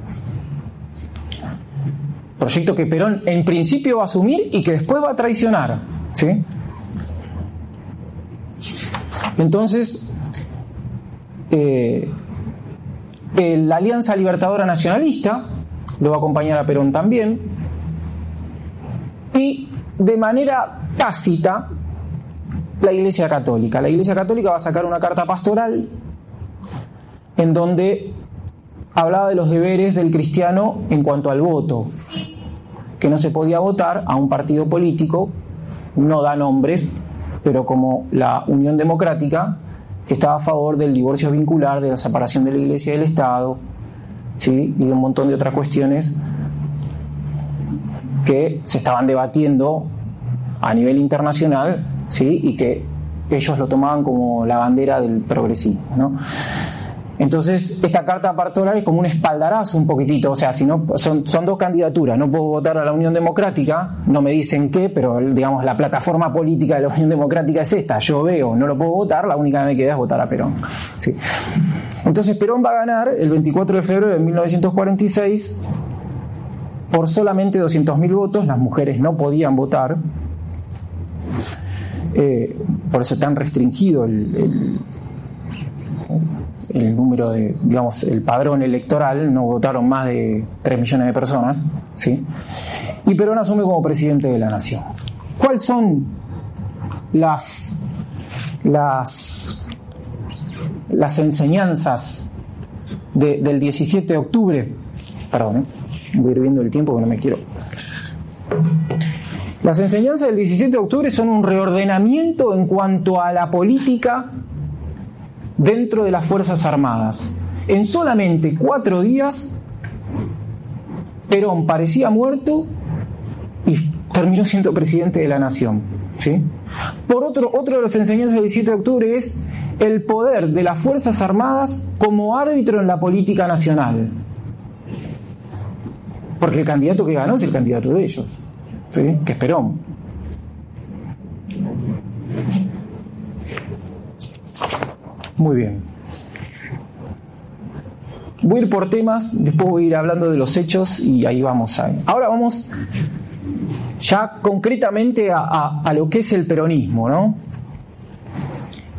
Proyecto que Perón en principio va a asumir y que después va a traicionar. ¿sí? Entonces, eh, la Alianza Libertadora Nacionalista lo va a acompañar a Perón también. Y de manera tácita, la Iglesia Católica. La Iglesia Católica va a sacar una carta pastoral en donde hablaba de los deberes del cristiano en cuanto al voto, que no se podía votar a un partido político, no da nombres, pero como la Unión Democrática, que estaba a favor del divorcio vincular, de la separación de la Iglesia y del Estado, ¿sí? y de un montón de otras cuestiones que se estaban debatiendo a nivel internacional ¿sí? y que ellos lo tomaban como la bandera del progresismo. ¿no? Entonces, esta carta pastoral es como un espaldarazo un poquitito, o sea, si no, son, son dos candidaturas, no puedo votar a la Unión Democrática, no me dicen qué, pero digamos, la plataforma política de la Unión Democrática es esta, yo veo, no lo puedo votar, la única que me queda es votar a Perón. ¿sí? Entonces, Perón va a ganar el 24 de febrero de 1946 por solamente 200.000 votos, las mujeres no podían votar, eh, por eso tan restringido el, el, número de, digamos, el padrón electoral, no votaron más de 3 millones de personas, ¿sí? Y Perón asume como presidente de la nación. ¿Cuáles son las, las, enseñanzas del 17 de octubre? Perdón, ¿eh? voy a el tiempo que no me quiero. Las enseñanzas del 17 de octubre son un reordenamiento en cuanto a la política dentro de las Fuerzas Armadas. En solamente cuatro días, Perón parecía muerto y terminó siendo presidente de la nación. ¿sí? Por otro, otro de las enseñanzas del 17 de octubre es el poder de las Fuerzas Armadas como árbitro en la política nacional. Porque el candidato que ganó es el candidato de ellos que es Perón. Muy bien. Voy a ir por temas, después voy a ir hablando de los hechos y ahí vamos. A... Ahora vamos ya concretamente a, lo que es el peronismo, ¿no?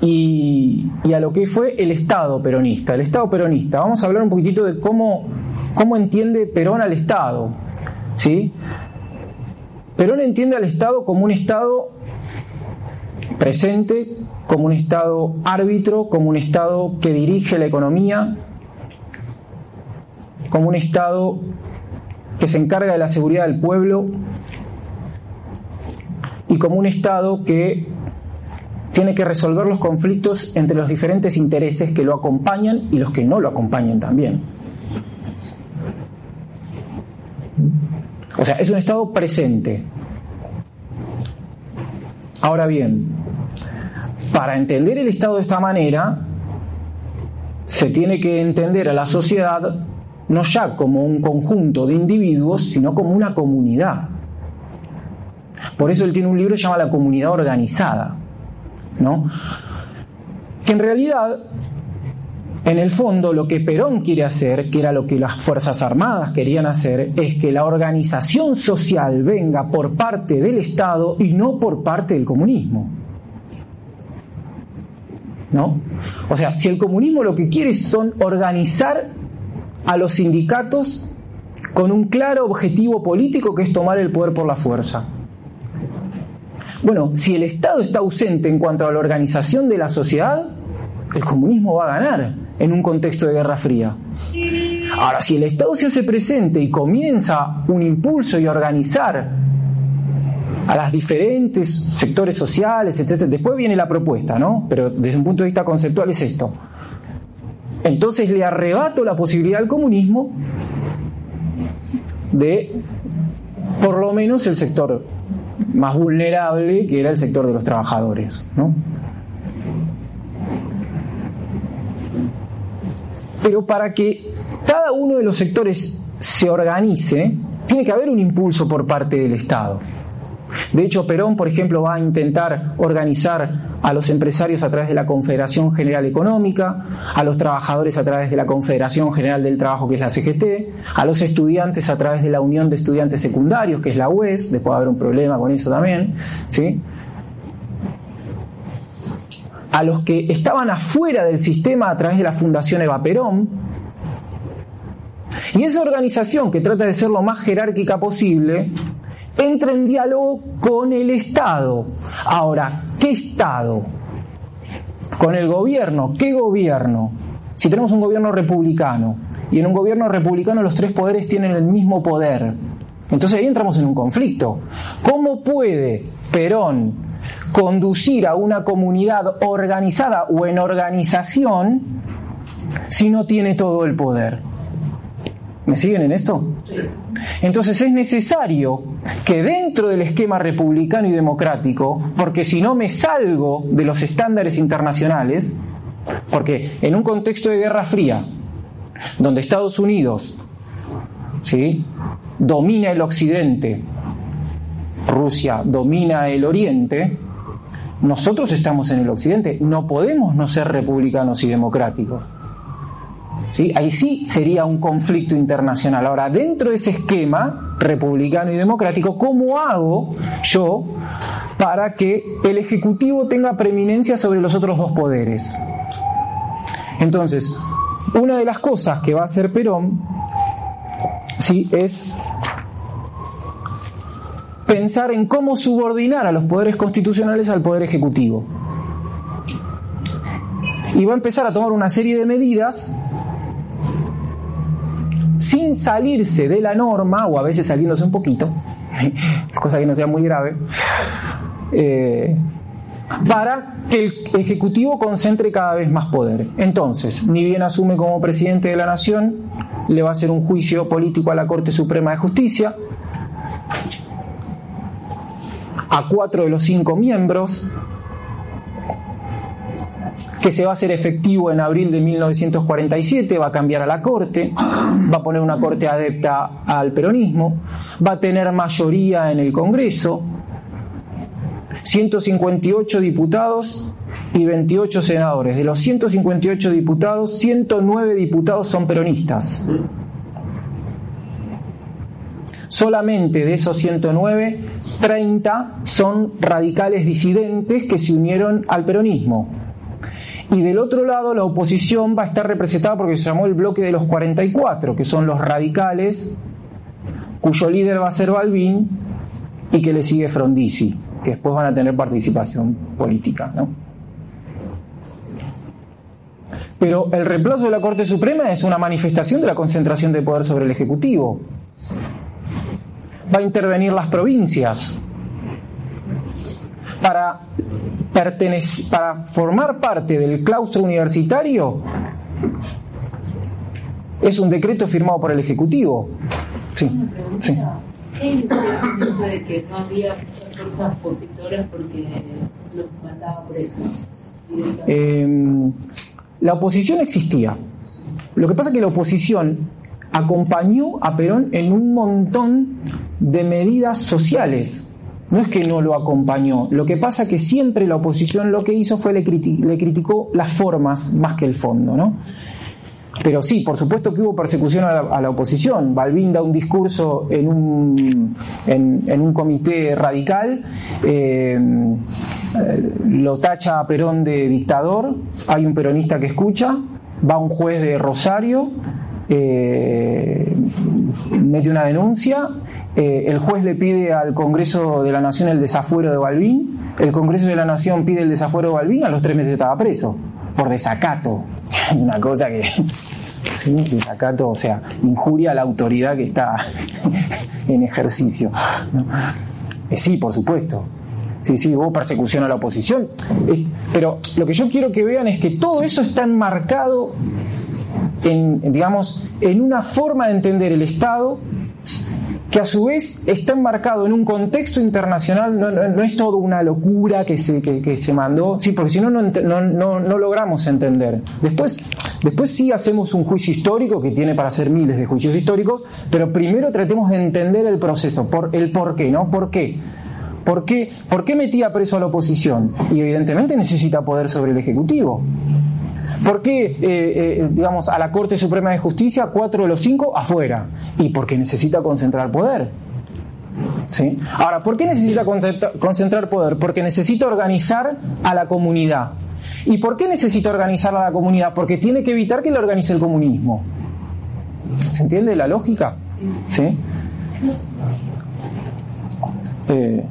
Y, y, a lo que fue el Estado peronista. El Estado peronista. Vamos a hablar un poquitito de cómo, cómo entiende Perón al Estado. ¿sí? Perón entiende al Estado como un Estado presente, como un Estado árbitro, como un Estado que dirige la economía, como un Estado que se encarga de la seguridad del pueblo y como un Estado que tiene que resolver los conflictos entre los diferentes intereses que lo acompañan y los que no lo acompañan también. O sea, es un Estado presente. Ahora bien, para entender el Estado de esta manera, se tiene que entender a la sociedad no ya como un conjunto de individuos, sino como una comunidad. Por eso él tiene un libro que se llama La comunidad organizada, ¿no? Que en realidad, en el fondo, lo que Perón quiere hacer, que era lo que las Fuerzas Armadas querían hacer, es que la organización social venga por parte del Estado y no por parte del comunismo. ¿No? O sea, si el comunismo lo que quiere son organizar a los sindicatos con un claro objetivo político que es tomar el poder por la fuerza. Bueno, si el Estado está ausente en cuanto a la organización de la sociedad, el comunismo va a ganar en un contexto de Guerra Fría. Ahora, si el Estado se hace presente y comienza un impulso y organizar a las diferentes sectores sociales, etc., después viene la propuesta, ¿no? Pero desde un punto de vista conceptual es esto. Entonces le arrebato la posibilidad al comunismo de por lo menos el sector más vulnerable, que era el sector de los trabajadores. Pero para que cada uno de los sectores se organice, tiene que haber un impulso por parte del Estado. De hecho, Perón, por ejemplo, va a intentar organizar a los empresarios a través de la Confederación General Económica, a los trabajadores a través de la Confederación General del Trabajo, que es la CGT, a los estudiantes a través de la Unión de Estudiantes Secundarios, que es la UES, después va a haber un problema con eso también, ¿sí? A los que estaban afuera del sistema a través de la Fundación Eva Perón, y esa organización que trata de ser lo más jerárquica posible, entra en diálogo con el Estado. Ahora, ¿qué Estado? Con el gobierno. ¿Qué gobierno? Si tenemos un gobierno republicano y en un gobierno republicano los tres poderes tienen el mismo poder, entonces ahí entramos en un conflicto. ¿Cómo puede Perón conducir a una comunidad organizada o en organización si no tiene todo el poder? ¿Me siguen en esto? Entonces es necesario que dentro del esquema republicano y democrático, porque si no me salgo de los estándares internacionales, porque en un contexto de Guerra Fría, donde Estados Unidos ¿sí? domina el occidente, Rusia domina el oriente, nosotros estamos en el occidente, no podemos no ser republicanos y democráticos. Ahí sí sería un conflicto internacional. Ahora, dentro de ese esquema republicano y democrático, ¿cómo hago yo para que el Ejecutivo tenga preeminencia sobre los otros dos poderes? Entonces, una de las cosas que va a hacer Perón ¿sí? es pensar en cómo subordinar a los poderes constitucionales al poder ejecutivo. Y va a empezar a tomar una serie de medidas sin salirse de la norma, o a veces saliéndose un poquito, cosa que no sea muy grave, eh, para que el Ejecutivo concentre cada vez más poder. Entonces, ni bien asume como presidente de la Nación, le va a hacer un juicio político a la Corte Suprema de Justicia, a cuatro de los cinco miembros, que se va a hacer efectivo en abril de 1947, va a cambiar a la Corte, va a poner una Corte adepta al peronismo, va a tener mayoría en el Congreso, 158 diputados y 28 senadores. De los 158 diputados, 109 diputados son peronistas. Solamente de esos 109, 30 son radicales disidentes que se unieron al peronismo. Y del otro lado, la oposición va a estar representada porque se llamó el bloque de los 44, que son los radicales, cuyo líder va a ser Balbín y que le sigue Frondizi, que después van a tener participación política. ¿no? Pero el reemplazo de la Corte Suprema es una manifestación de la concentración de poder sobre el Ejecutivo. Va a intervenir las provincias, para, para formar parte del claustro universitario es un decreto firmado por el Ejecutivo. Sí, sí. ¿Qué eso de que no había fuerzas opositoras porque los mandaba presos? Eh, la oposición existía. Lo que pasa es que la oposición acompañó a Perón en un montón de medidas sociales. No es que no lo acompañó, lo que pasa es que siempre la oposición lo que hizo fue le, le criticó las formas más que el fondo, ¿no? Pero sí, por supuesto que hubo persecución a la, oposición. Balbín da un discurso en un, en, un comité radical, eh, lo tacha a Perón de dictador, hay un peronista que escucha, va un juez de Rosario, eh, mete una denuncia, eh, el juez le pide al Congreso de la Nación el desafuero de Balbín, el Congreso de la Nación pide el desafuero de Balbín, a los tres meses estaba preso, por desacato. Una cosa que... Desacato, o sea, injuria a la autoridad que está en ejercicio. Eh, sí, por supuesto. Sí, sí, hubo persecución a la oposición. Pero lo que yo quiero que vean es que todo eso está enmarcado en, digamos, en una forma de entender el Estado que a su vez está enmarcado en un contexto internacional, no, es todo una locura que se, que, se mandó, sí, porque si no, no, logramos entender. Después, después sí hacemos un juicio histórico que tiene para hacer miles de juicios históricos, pero primero tratemos de entender el proceso, por, el por qué, ¿no? ¿Por qué? ¿Por qué, ¿Por qué metía preso a la oposición? Y evidentemente necesita poder sobre el Ejecutivo. ¿Por qué, eh, eh, digamos, a la Corte Suprema de Justicia, cuatro de los cinco afuera? Y porque necesita concentrar poder. ¿Sí? Ahora, ¿por qué necesita concentrar poder? Porque necesita organizar a la comunidad. ¿Y por qué necesita organizar a la comunidad? Porque tiene que evitar que le organice el comunismo. ¿Se entiende la lógica? ¿Sí? Eh,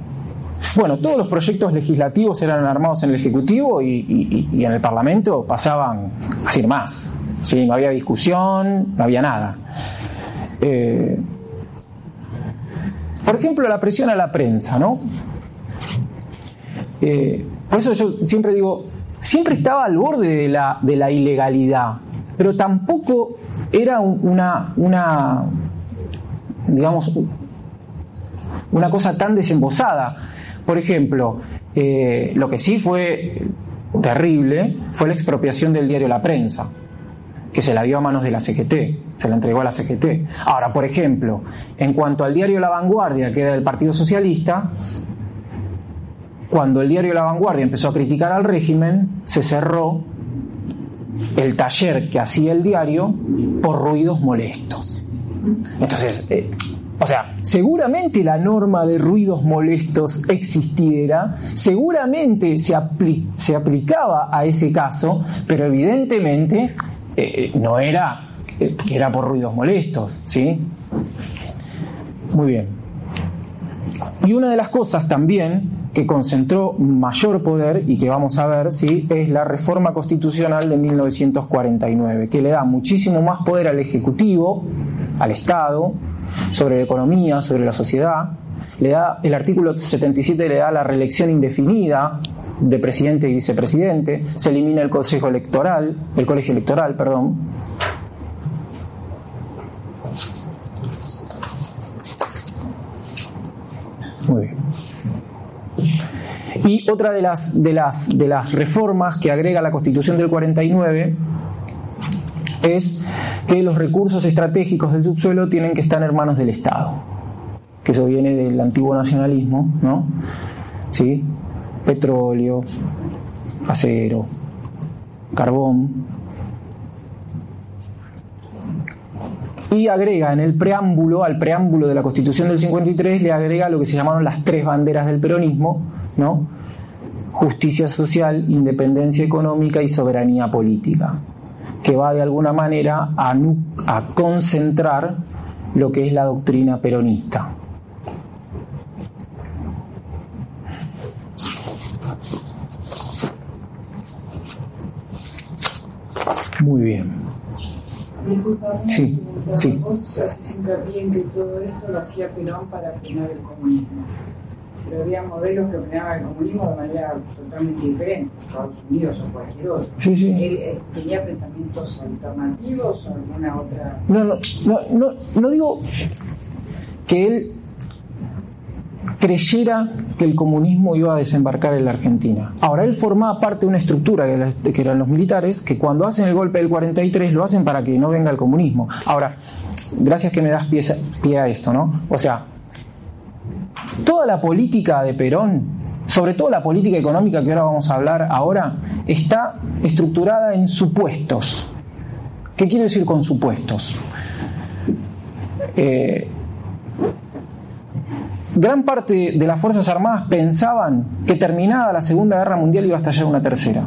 bueno, todos los proyectos legislativos eran armados en el Ejecutivo y, en el Parlamento pasaban así más. ¿sí? No había discusión, no había nada. Eh, por ejemplo, la presión a la prensa, ¿no? Eh, por eso yo siempre digo, siempre estaba al borde de la, de la ilegalidad, pero tampoco era una, una digamos, una cosa tan desembosada. Por ejemplo, eh, lo que sí fue terrible fue la expropiación del diario La Prensa, que se la dio a manos de la CGT, se la entregó a la CGT. Ahora, por ejemplo, en cuanto al diario La Vanguardia, que era del Partido Socialista, cuando el diario La Vanguardia empezó a criticar al régimen, se cerró el taller que hacía el diario por ruidos molestos. Entonces, eh, o sea, seguramente la norma de ruidos molestos existiera, seguramente se, aplicaba a ese caso, pero evidentemente eh, no era que era por ruidos molestos, ¿sí? Muy bien. Y una de las cosas también que concentró mayor poder y que vamos a ver ¿sí? es la reforma constitucional de 1949, que le da muchísimo más poder al Ejecutivo, al Estado, sobre la economía, sobre la sociedad. Le da, el artículo 77 le da la reelección indefinida de presidente y vicepresidente, se elimina el consejo electoral, el colegio electoral, perdón. Muy bien. Y otra de las, de las, de las reformas que agrega la Constitución del 49 es que los recursos estratégicos del subsuelo tienen que estar en manos del Estado, que eso viene del antiguo nacionalismo, ¿no? ¿Sí? Petróleo, acero, carbón. Y agrega en el preámbulo, al preámbulo de la Constitución del 53, le agrega lo que se llamaron las tres banderas del peronismo, ¿no? Justicia social, independencia económica y soberanía política que va de alguna manera a, a concentrar lo que es la doctrina peronista. Muy bien. Disculpame, sí, sí. Vos haces hincapié en que todo esto lo hacía Perón para frenar el comunismo. Pero había modelos que frenaban el comunismo de manera totalmente diferente, Estados Unidos o cualquier otro. Sí, sí. ¿Él, eh, tenía pensamientos alternativos o alguna otra? No, no, no, no, no digo que él creyera que el comunismo iba a desembarcar en la Argentina. Ahora, él formaba parte de una estructura que eran los militares, que cuando hacen el golpe del 43 lo hacen para que no venga el comunismo. Ahora, gracias que me das pie a esto, ¿no? O sea, toda la política de Perón, sobre todo la política económica que ahora vamos a hablar ahora, está estructurada en supuestos. ¿Qué quiero decir con supuestos? Eh, gran parte de las Fuerzas Armadas pensaban que terminada la Segunda Guerra Mundial iba a estallar una tercera.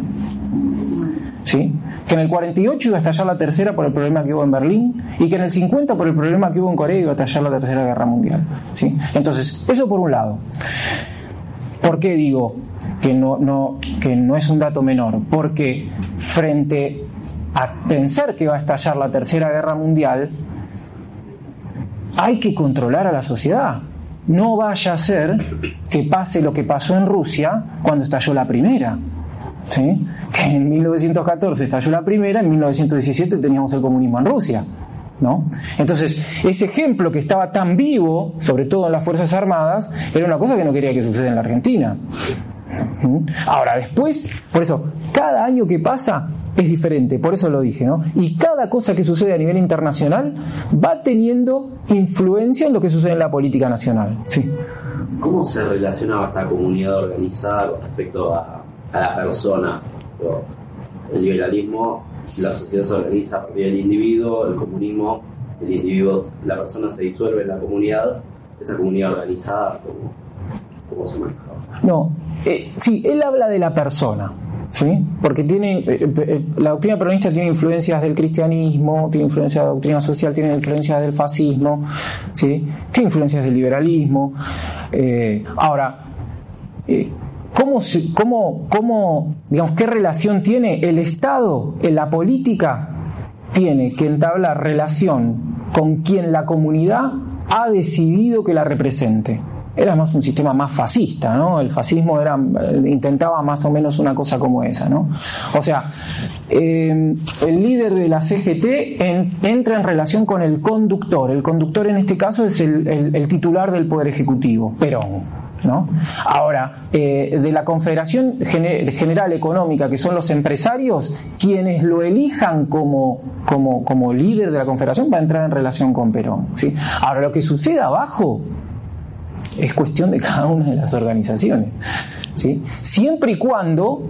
¿Sí? Que en el 48 iba a estallar la tercera por el problema que hubo en Berlín y que en el 50 por el problema que hubo en Corea iba a estallar la tercera guerra mundial. ¿Sí? Entonces, eso por un lado. ¿Por qué digo que no, no, que no es un dato menor? Porque frente a pensar que va a estallar la tercera guerra mundial, hay que controlar a la sociedad no vaya a ser que pase lo que pasó en Rusia cuando estalló la primera. ¿Sí? Que en 1914 estalló la primera, en 1917 teníamos el comunismo en Rusia. ¿no? Entonces, ese ejemplo que estaba tan vivo, sobre todo en las Fuerzas Armadas, era una cosa que no quería que suceda en la Argentina. Ahora, después, por eso, cada año que pasa es diferente, por eso lo dije, ¿no? Y cada cosa que sucede a nivel internacional va teniendo influencia en lo que sucede en la política nacional. Sí. ¿Cómo se relacionaba esta comunidad organizada con respecto a, la persona? El liberalismo, la sociedad se organiza a partir del individuo, el comunismo, el individuo, la persona se disuelve en la comunidad, esta comunidad organizada, ¿cómo, cómo se maneja? No, eh, sí, él habla de la persona, ¿sí? Porque tiene, eh, eh, la doctrina peronista tiene influencias del cristianismo, tiene influencias de la doctrina social, tiene influencias del fascismo, ¿sí? Tiene influencias del liberalismo. ahora, ¿cómo, digamos, qué relación tiene el Estado en la política? Tiene que entablar relación con quien la comunidad ha decidido que la represente era más un sistema más fascista, ¿no? El fascismo era, intentaba más o menos una cosa como esa, ¿no? O sea, eh, el líder de la CGT entra en relación con el conductor. El conductor en este caso es el, titular del Poder Ejecutivo, Perón. Ahora, eh, de la Confederación General Económica, que son los empresarios, quienes lo elijan como, como, líder de la Confederación va a entrar en relación con Perón. Ahora, lo que sucede abajo es cuestión de cada una de las organizaciones. Siempre y cuando,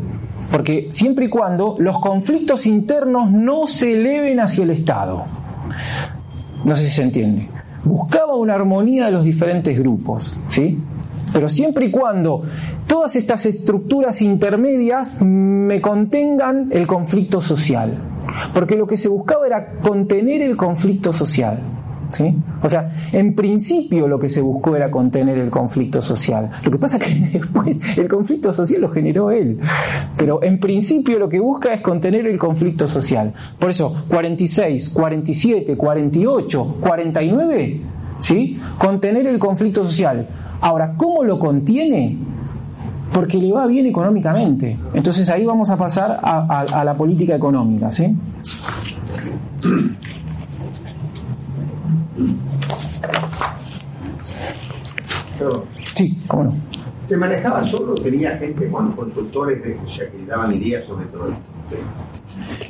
porque siempre y cuando los conflictos internos no se eleven hacia el Estado. No sé si se entiende. Buscaba una armonía de los diferentes grupos. Pero siempre y cuando todas estas estructuras intermedias me contengan el conflicto social. Porque lo que se buscaba era contener el conflicto social. O sea, en principio lo que se buscó era contener el conflicto social. Lo que pasa es que después el conflicto social lo generó él. Pero en principio lo que busca es contener el conflicto social. Por eso, 46, 47, 48, 49, ¿sí? Contener el conflicto social. Ahora, ¿cómo lo contiene? Porque le va bien económicamente. Entonces ahí vamos a pasar a, a la política económica, ¿sí? Sí, cómo no. ¿Se manejaba solo tenía gente con consultores de, que daban ideas sobre todo esto?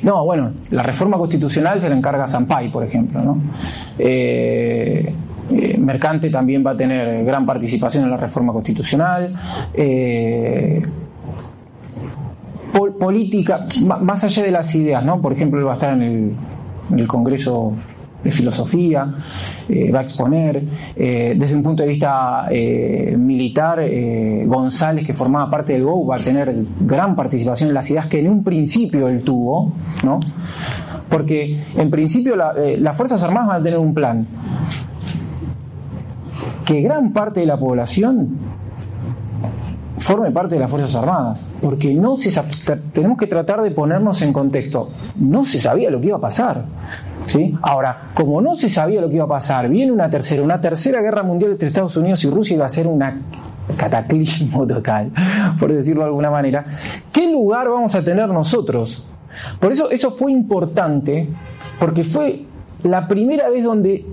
No, bueno, la reforma constitucional se la encarga Zampay, por ejemplo. ¿no? Eh, eh, Mercante también va a tener gran participación en la reforma constitucional. Eh, política, más allá de las ideas, ¿no? Por ejemplo, él va a estar en el, Congreso de filosofía, eh, va a exponer. Desde un punto de vista militar, González, que formaba parte del GO, va a tener gran participación en las ideas que en un principio él tuvo, ¿no? Porque en principio las Fuerzas Armadas van a tener un plan que gran parte de la población forme parte de las Fuerzas Armadas, porque no se tenemos que tratar de ponernos en contexto. No se sabía lo que iba a pasar. ¿sí? Ahora, como no se sabía lo que iba a pasar, viene una tercera, una tercera guerra mundial entre Estados Unidos y Rusia iba a ser una cataclismo total, por decirlo de alguna manera, ¿qué lugar vamos a tener nosotros? Por eso eso fue importante, porque fue la primera vez donde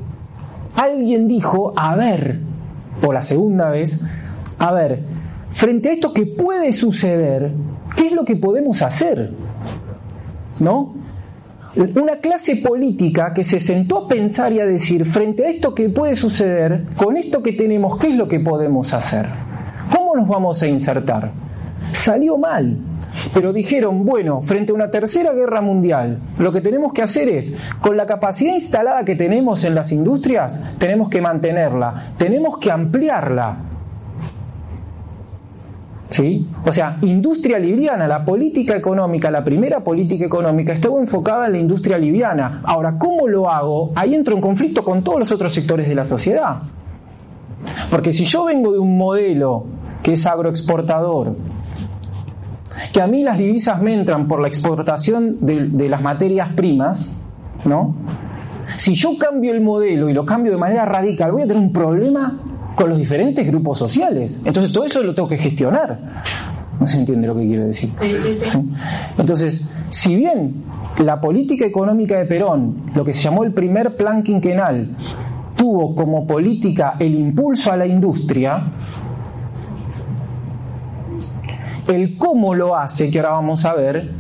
alguien dijo, a ver, o la segunda vez, a ver, frente a esto que puede suceder, ¿qué es lo que podemos hacer? ¿No? Una clase política que se sentó a pensar y a decir, frente a esto que puede suceder, con esto que tenemos, ¿qué es lo que podemos hacer? ¿Cómo nos vamos a insertar? Salió mal, pero dijeron, bueno, frente a una tercera guerra mundial, lo que tenemos que hacer es, con la capacidad instalada que tenemos en las industrias, tenemos que mantenerla, tenemos que ampliarla, ¿Sí? O sea, industria liviana, la política económica, la primera política económica estuvo enfocada en la industria liviana. Ahora, ¿cómo lo hago? Ahí entro en conflicto con todos los otros sectores de la sociedad. Porque si yo vengo de un modelo que es agroexportador, que a mí las divisas me entran por la exportación de, de las materias primas, ¿no? Si yo cambio el modelo y lo cambio de manera radical, voy a tener un problema con los diferentes grupos sociales. Entonces todo eso lo tengo que gestionar. No se entiende lo que quiero decir. Entonces, si bien la política económica de Perón, lo que se llamó el primer plan quinquenal, tuvo como política el impulso a la industria, el cómo lo hace, que ahora vamos a ver,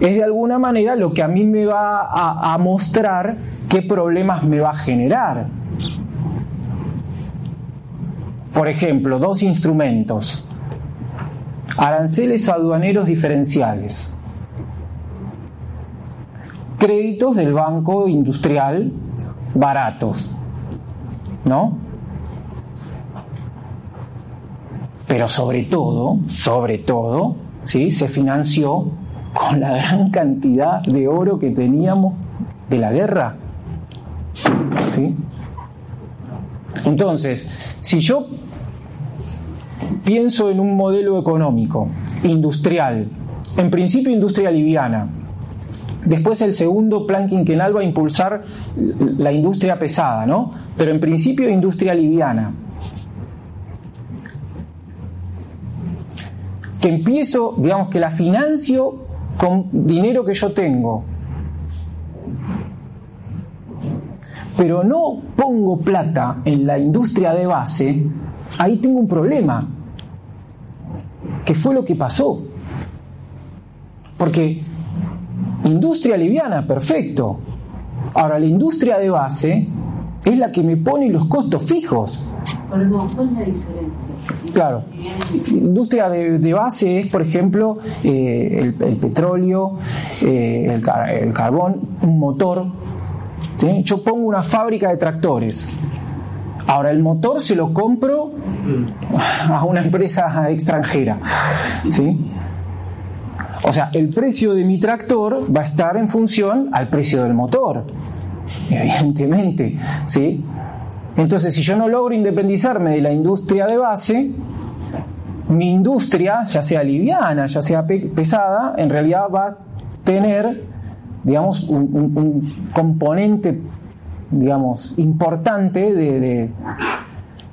es de alguna manera lo que a mí me va a, mostrar qué problemas me va a generar. Por ejemplo, dos instrumentos. Aranceles aduaneros diferenciales. Créditos del Banco Industrial baratos. ¿No? Pero sobre todo, sobre todo, ¿sí? se financió con la gran cantidad de oro que teníamos de la guerra. ¿Sí? Entonces, si yo pienso en un modelo económico, industrial, en principio industria liviana, después el segundo plan quinquenal va a impulsar la industria pesada, ¿no? Pero en principio industria liviana. Que empiezo, digamos que la financio con dinero que yo tengo, pero no pongo plata en la industria de base, ahí tengo un problema. ¿Qué fue lo que pasó? Porque industria liviana, perfecto. Ahora, la industria de base es la que me pone los costos fijos. Perdón, ¿cuál es la diferencia? Claro. Industria de, base es, por ejemplo, eh, el, petróleo, eh, el, carbón, un motor, yo pongo una fábrica de tractores. Ahora el motor se lo compro a una empresa extranjera. ¿sí? O sea, el precio de mi tractor va a estar en función al precio del motor, evidentemente. ¿sí? Entonces, si yo no logro independizarme de la industria de base, mi industria, ya sea liviana, ya sea pesada, en realidad va a tener digamos, un, componente, digamos, importante de,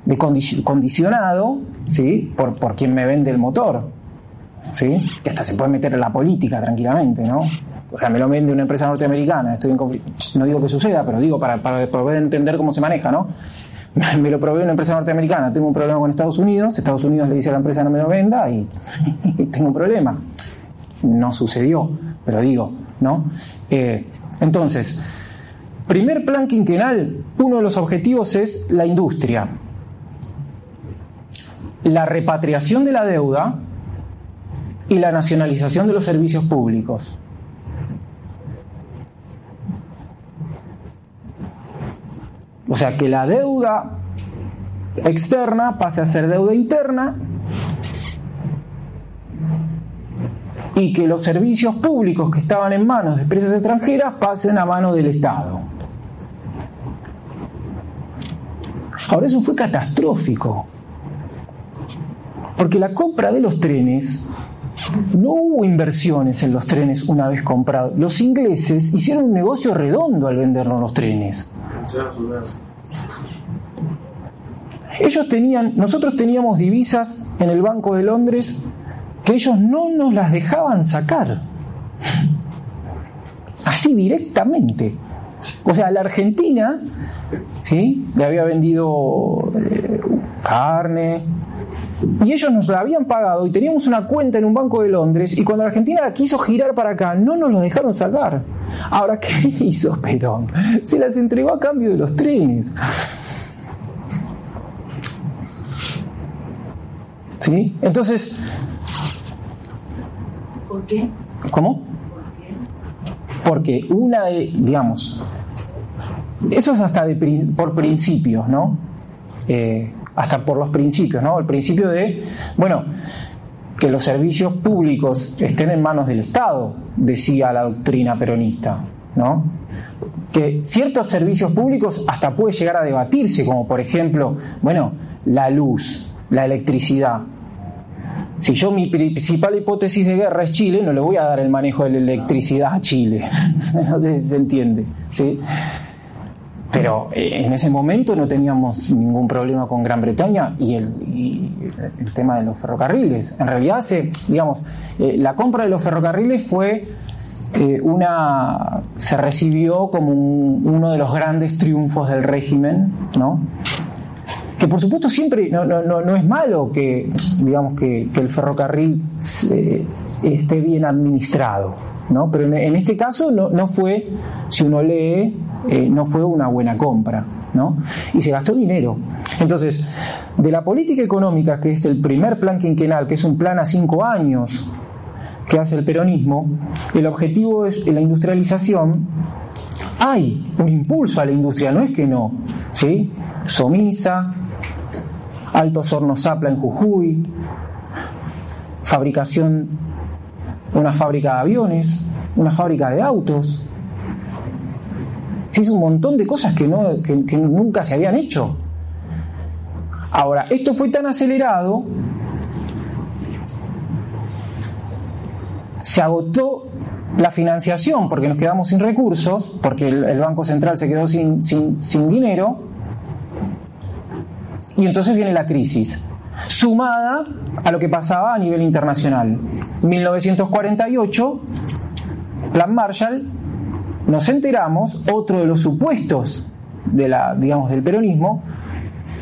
de, condicionado, ¿sí? Por, por quien me vende el motor, ¿sí? Que hasta se puede meter en la política tranquilamente, ¿no? O sea, me lo vende una empresa norteamericana, estoy en no digo que suceda, pero digo para, para poder entender cómo se maneja, ¿no? Me lo provee una empresa norteamericana, tengo un problema con Estados Unidos, Estados Unidos le dice a la empresa no me lo venda y tengo un problema. No sucedió, pero digo, ¿no? Eh, entonces, primer plan quinquenal, uno de los objetivos es la industria, la repatriación de la deuda y la nacionalización de los servicios públicos. O sea, que la deuda externa pase a ser deuda interna y que los servicios públicos que estaban en manos de empresas extranjeras pasen a manos del Estado. Ahora eso fue catastrófico, porque la compra de los trenes, no hubo inversiones en los trenes una vez comprados. Los ingleses hicieron un negocio redondo al vendernos los trenes. Ellos tenían, nosotros teníamos divisas en el Banco de Londres que ellos no nos las dejaban sacar. Así directamente. O sea, la Argentina, ¿sí? Le había vendido eh, carne, y ellos nos la habían pagado y teníamos una cuenta en un banco de Londres y cuando la Argentina la quiso girar para acá no nos lo dejaron sacar. Ahora, ¿qué hizo Perón? Se las entregó a cambio de los trenes. ¿Sí? Entonces... ¿Por qué? ¿Cómo? Porque una de, digamos, eso es hasta de, por principios, ¿no? Eh, hasta por los principios, ¿no? El principio de, bueno, que los servicios públicos estén en manos del Estado, decía la doctrina peronista, ¿no? Que ciertos servicios públicos hasta puede llegar a debatirse, como por ejemplo, bueno, la luz, la electricidad. Si yo mi principal hipótesis de guerra es Chile, no le voy a dar el manejo de la electricidad a Chile. no sé si se entiende, ¿sí? Pero eh, en ese momento no teníamos ningún problema con Gran Bretaña y el, tema de los ferrocarriles. En realidad, se, digamos, eh, la compra de los ferrocarriles fue eh, una se recibió como uno de los grandes triunfos del régimen, ¿no? Que por supuesto siempre no, no, no, es malo que digamos que el ferrocarril esté bien administrado, Pero en, este caso no, no fue, si uno lee eh, no fue una buena compra, ¿no? Y se gastó dinero. Entonces, de la política económica, que es el primer plan quinquenal, que es un plan a cinco años que hace el peronismo, el objetivo es la industrialización. Hay un impulso a la industria, no es que no, ¿sí? Somisa, Altos Hornos Zapla en Jujuy, fabricación, una fábrica de aviones, una fábrica de autos, se hizo un montón de cosas que, no, que, nunca se habían hecho. Ahora, esto fue tan acelerado, se agotó la financiación porque nos quedamos sin recursos, porque el, Banco Central se quedó sin, sin, sin, dinero, y entonces viene la crisis, sumada a lo que pasaba a nivel internacional. 1948, Plan Marshall, nos enteramos, otro de los supuestos de la, digamos, del peronismo,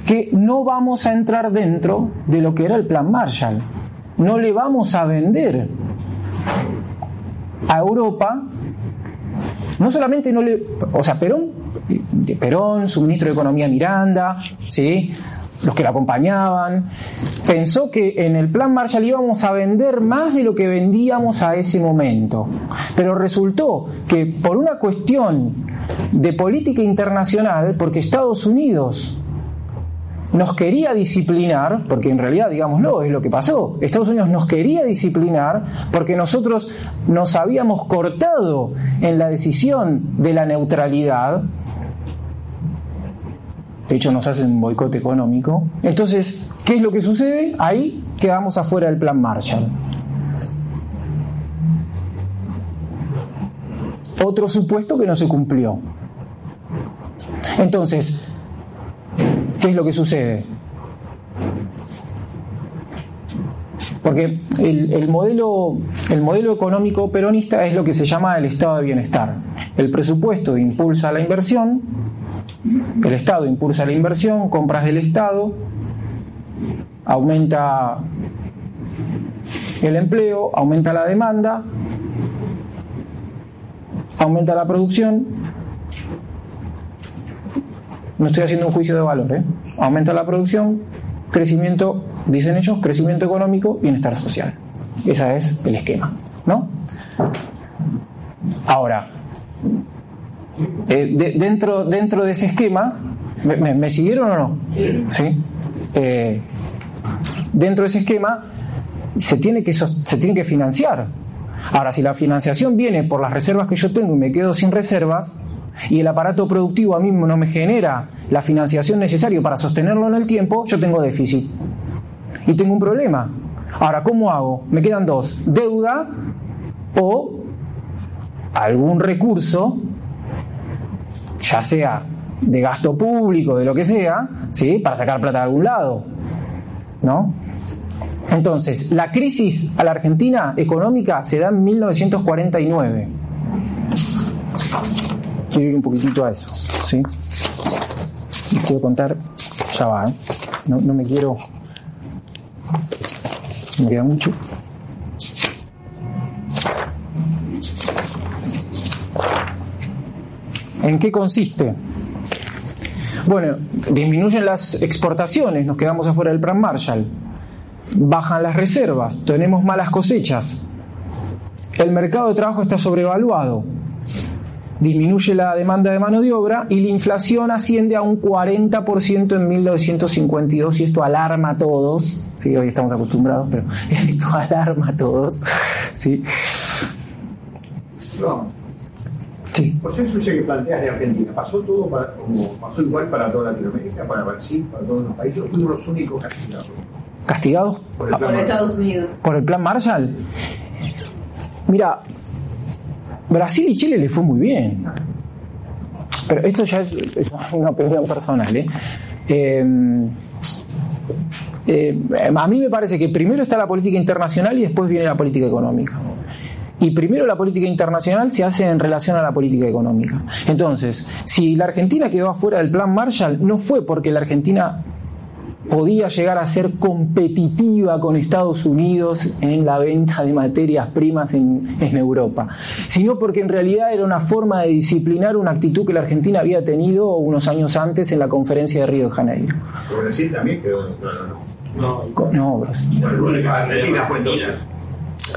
que no vamos a entrar dentro de lo que era el plan Marshall. No le vamos a vender a Europa, no solamente no le, o sea, Perón, Perón, su ministro de Economía Miranda, ¿sí? Los que la acompañaban, pensó que en el plan Marshall íbamos a vender más de lo que vendíamos a ese momento. Pero resultó que por una cuestión de política internacional, porque Estados Unidos nos quería disciplinar, porque en realidad, digámoslo, es lo que pasó. Estados Unidos nos quería disciplinar porque nosotros nos habíamos cortado en la decisión de la neutralidad de hecho nos hacen un boicot económico. Entonces, ¿qué es lo que sucede? Ahí quedamos afuera del plan Marshall. Otro supuesto que no se cumplió. Entonces, ¿qué es lo que sucede? Porque el, el, modelo, el modelo económico peronista es lo que se llama el estado de bienestar. El presupuesto impulsa la inversión, el Estado impulsa la inversión, compras del Estado, aumenta el empleo, aumenta la demanda, aumenta la producción. No estoy haciendo un juicio de valor, ¿eh? Aumenta la producción, crecimiento, dicen ellos, crecimiento económico, bienestar social. Ese es el esquema, ¿no? Ahora, eh, dentro, dentro de ese esquema, ¿me, siguieron o no? Sí. Eh, dentro de ese esquema se tiene, que, se tiene que financiar. Ahora, si la financiación viene por las reservas que yo tengo y me quedo sin reservas, y el aparato productivo a mí no me genera la financiación necesaria para sostenerlo en el tiempo, yo tengo déficit. Y tengo un problema. Ahora, ¿cómo hago? Me quedan dos, deuda o algún recurso ya sea de gasto público, de lo que sea, ¿sí? para sacar plata de algún lado. ¿No? Entonces, la crisis a la Argentina económica se da en 1949. Quiero ir un poquitito a eso, ¿sí? Les quiero contar, ya va, ¿eh? no, no me quiero... Me queda mucho. ¿En qué consiste? Bueno, disminuyen las exportaciones, nos quedamos afuera del plan Marshall, bajan las reservas, tenemos malas cosechas, el mercado de trabajo está sobrevaluado, disminuye la demanda de mano de obra y la inflación asciende a un 40% en 1952 y esto alarma a todos. Sí, hoy estamos acostumbrados, pero esto alarma a todos. ¿sí? Sí. Por eso eso que planteas de Argentina, ¿pasó todo como pasó igual para toda Latinoamérica, para Brasil, para todos los países? ¿Fuimos los únicos castigados? ¿Castigados? Por, por Estados Unidos. ¿Por el plan Marshall? Mira, Brasil y Chile le fue muy bien. Pero esto ya es, una opinión personal. ¿eh? Eh, eh, a mí me parece que primero está la política internacional y después viene la política económica. Y primero la política internacional se hace en relación a la política económica. Entonces, si la Argentina quedó afuera del plan Marshall, no fue porque la Argentina podía llegar a ser competitiva con Estados Unidos en la venta de materias primas en, en, Europa, sino porque en realidad era una forma de disciplinar una actitud que la Argentina había tenido unos años antes en la conferencia de Río de Janeiro. Brasil también quedó neutral, ¿no? No, no Brasil. Argentina fue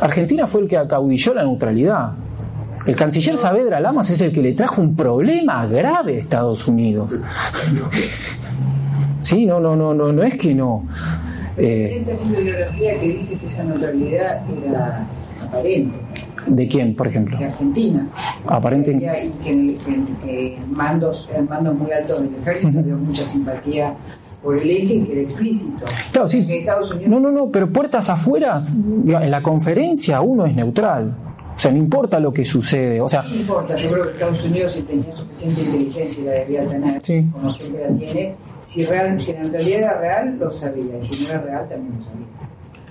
Argentina fue el que acaudilló la neutralidad. El canciller Saavedra Lamas es el que le trajo un problema grave a Estados Unidos. Sí, no, no, no, no, no es que no. Eh, una biografía que dice que esa neutralidad era aparente. ¿De quién, por ejemplo? De Argentina. Aparente. Que, que, que, mandos, mandos muy altos del ejército uh -huh. mucha simpatía por el eje que era explícito. Claro, sí. Unidos... No, no, no, pero puertas afuera, en la conferencia uno es neutral. O sea, no importa lo que sucede. O sea, no importa, yo creo que Estados Unidos, si tenía suficiente inteligencia y la debía tener, sí. como siempre la tiene, si, real, si la neutralidad era real, lo sabía, y si no era real, también lo sabía.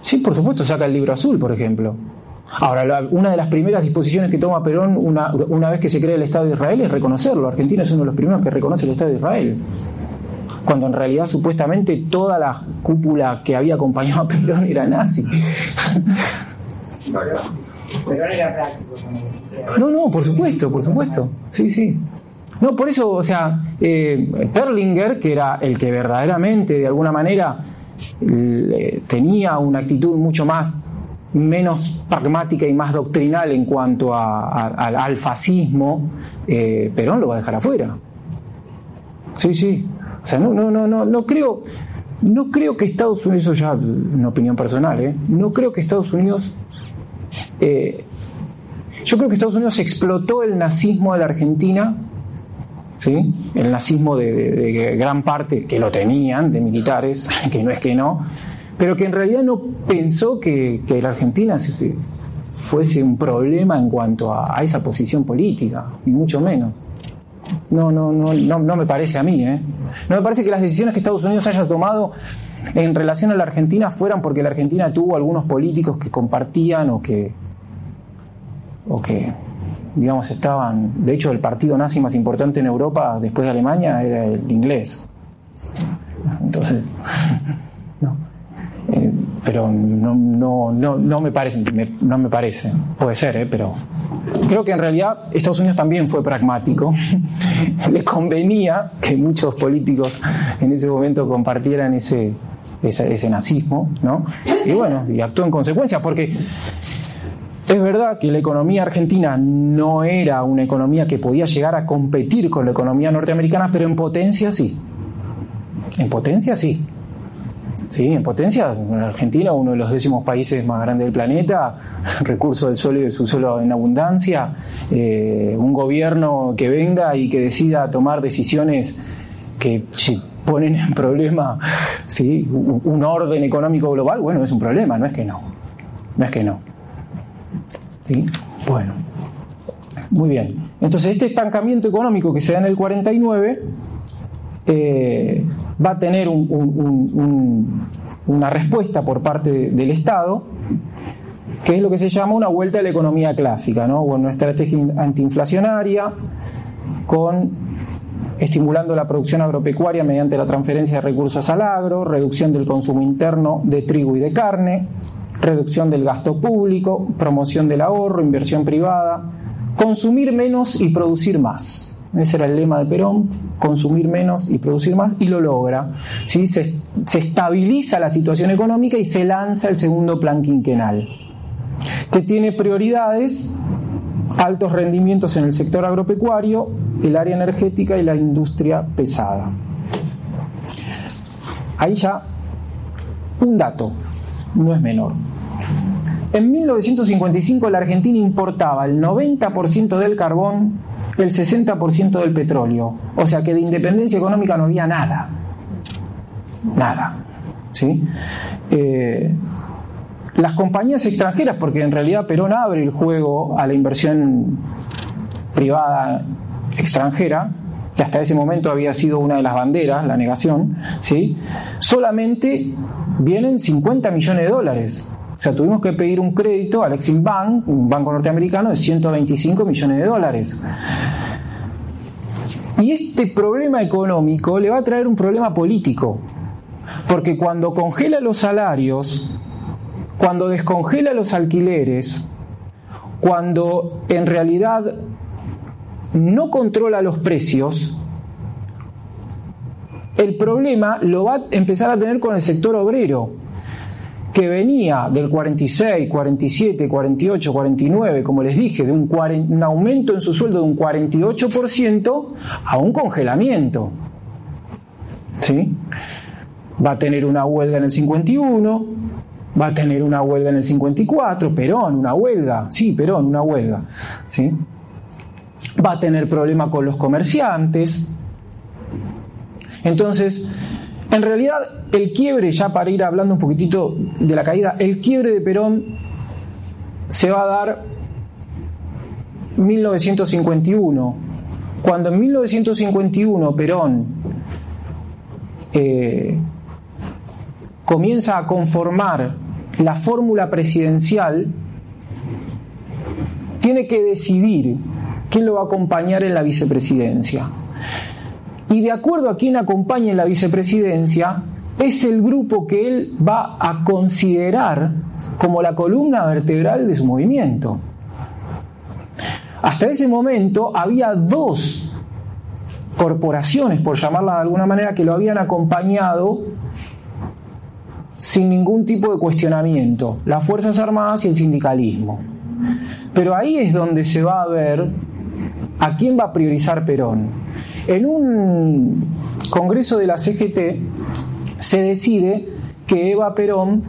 Sí, por supuesto, saca el libro azul, por ejemplo. Ahora, la, una de las primeras disposiciones que toma Perón una, una vez que se crea el Estado de Israel es reconocerlo. Argentina es uno de los primeros que reconoce el Estado de Israel cuando en realidad supuestamente toda la cúpula que había acompañado a Perón era nazi. Perón era práctico. No, no, por supuesto, por supuesto. Sí, sí. No, por eso, o sea, eh, Perlinger, que era el que verdaderamente, de alguna manera, tenía una actitud mucho más menos pragmática y más doctrinal en cuanto a, a, al fascismo, eh, Perón lo va a dejar afuera. Sí, sí. O sea, no, no, no, no, no creo, no creo que Estados Unidos, eso ya una opinión personal, ¿eh? no creo que Estados Unidos, eh, yo creo que Estados Unidos explotó el nazismo de la Argentina, ¿sí? el nazismo de, gran parte, que lo tenían, de militares, que no es que no, pero que en realidad no pensó que, que la Argentina fuese un problema en cuanto a, a esa posición política, ni mucho menos. No, no, no, no, no me parece a mí, ¿eh? No me parece que las decisiones que Estados Unidos haya tomado en relación a la Argentina fueran porque la Argentina tuvo algunos políticos que compartían o que o que digamos estaban, de hecho el partido nazi más importante en Europa después de Alemania era el inglés. Entonces. Eh, pero no, no, no, no me parece, no me parece, puede ser, ¿eh? pero creo que en realidad Estados Unidos también fue pragmático, le convenía que muchos políticos en ese momento compartieran ese, ese, ese nazismo, ¿no? Y bueno, y actuó en consecuencia, porque es verdad que la economía argentina no era una economía que podía llegar a competir con la economía norteamericana, pero en potencia sí. En potencia sí. Sí, en potencia, Argentina, uno de los décimos países más grandes del planeta, recursos del suelo y del subsuelo en abundancia, eh, un gobierno que venga y que decida tomar decisiones que ponen en problema ¿sí? un orden económico global, bueno, es un problema, no es que no, no es que no. ¿Sí? Bueno, muy bien. Entonces este estancamiento económico que se da en el 49 eh, va a tener una respuesta por parte del Estado, que es lo que se llama una vuelta a la economía clásica, ¿no? una estrategia antiinflacionaria con estimulando la producción agropecuaria mediante la transferencia de recursos al agro, reducción del consumo interno de trigo y de carne, reducción del gasto público, promoción del ahorro, inversión privada, consumir menos y producir más. Ese era el lema de Perón, consumir menos y producir más, y lo logra. ¿sí? Se, se estabiliza la situación económica y se lanza el segundo plan quinquenal, que tiene prioridades, altos rendimientos en el sector agropecuario, el área energética y la industria pesada. Ahí ya un dato, no es menor. En 1955 la Argentina importaba el 90% del carbón, el 60% del petróleo. O sea que de independencia económica no había nada. Nada. ¿Sí? Eh, las compañías extranjeras, porque en realidad Perón abre el juego a la inversión privada extranjera, que hasta ese momento había sido una de las banderas, la negación, ¿sí? solamente vienen 50 millones de dólares. O sea, tuvimos que pedir un crédito al Exim Bank, un banco norteamericano, de 125 millones de dólares. Y este problema económico le va a traer un problema político, porque cuando congela los salarios, cuando descongela los alquileres, cuando en realidad no controla los precios, el problema lo va a empezar a tener con el sector obrero, que venía del 46, 47, 48, 49, como les dije, de un, un aumento en su sueldo de un 48% a un congelamiento. ¿Sí? Va a tener una huelga en el 51, va a tener una huelga en el 54, Perón, una huelga, sí, Perón, una huelga. ¿Sí? Va a tener problema con los comerciantes. Entonces, en realidad, el quiebre, ya para ir hablando un poquitito de la caída, el quiebre de Perón se va a dar 1951, cuando en 1951 Perón eh, comienza a conformar la fórmula presidencial, tiene que decidir quién lo va a acompañar en la vicepresidencia y de acuerdo a quien acompañe en la vicepresidencia, es el grupo que él va a considerar como la columna vertebral de su movimiento. Hasta ese momento había dos corporaciones, por llamarlas de alguna manera, que lo habían acompañado sin ningún tipo de cuestionamiento, las Fuerzas Armadas y el sindicalismo. Pero ahí es donde se va a ver a quién va a priorizar Perón. En un congreso de la CGT se decide que Eva Perón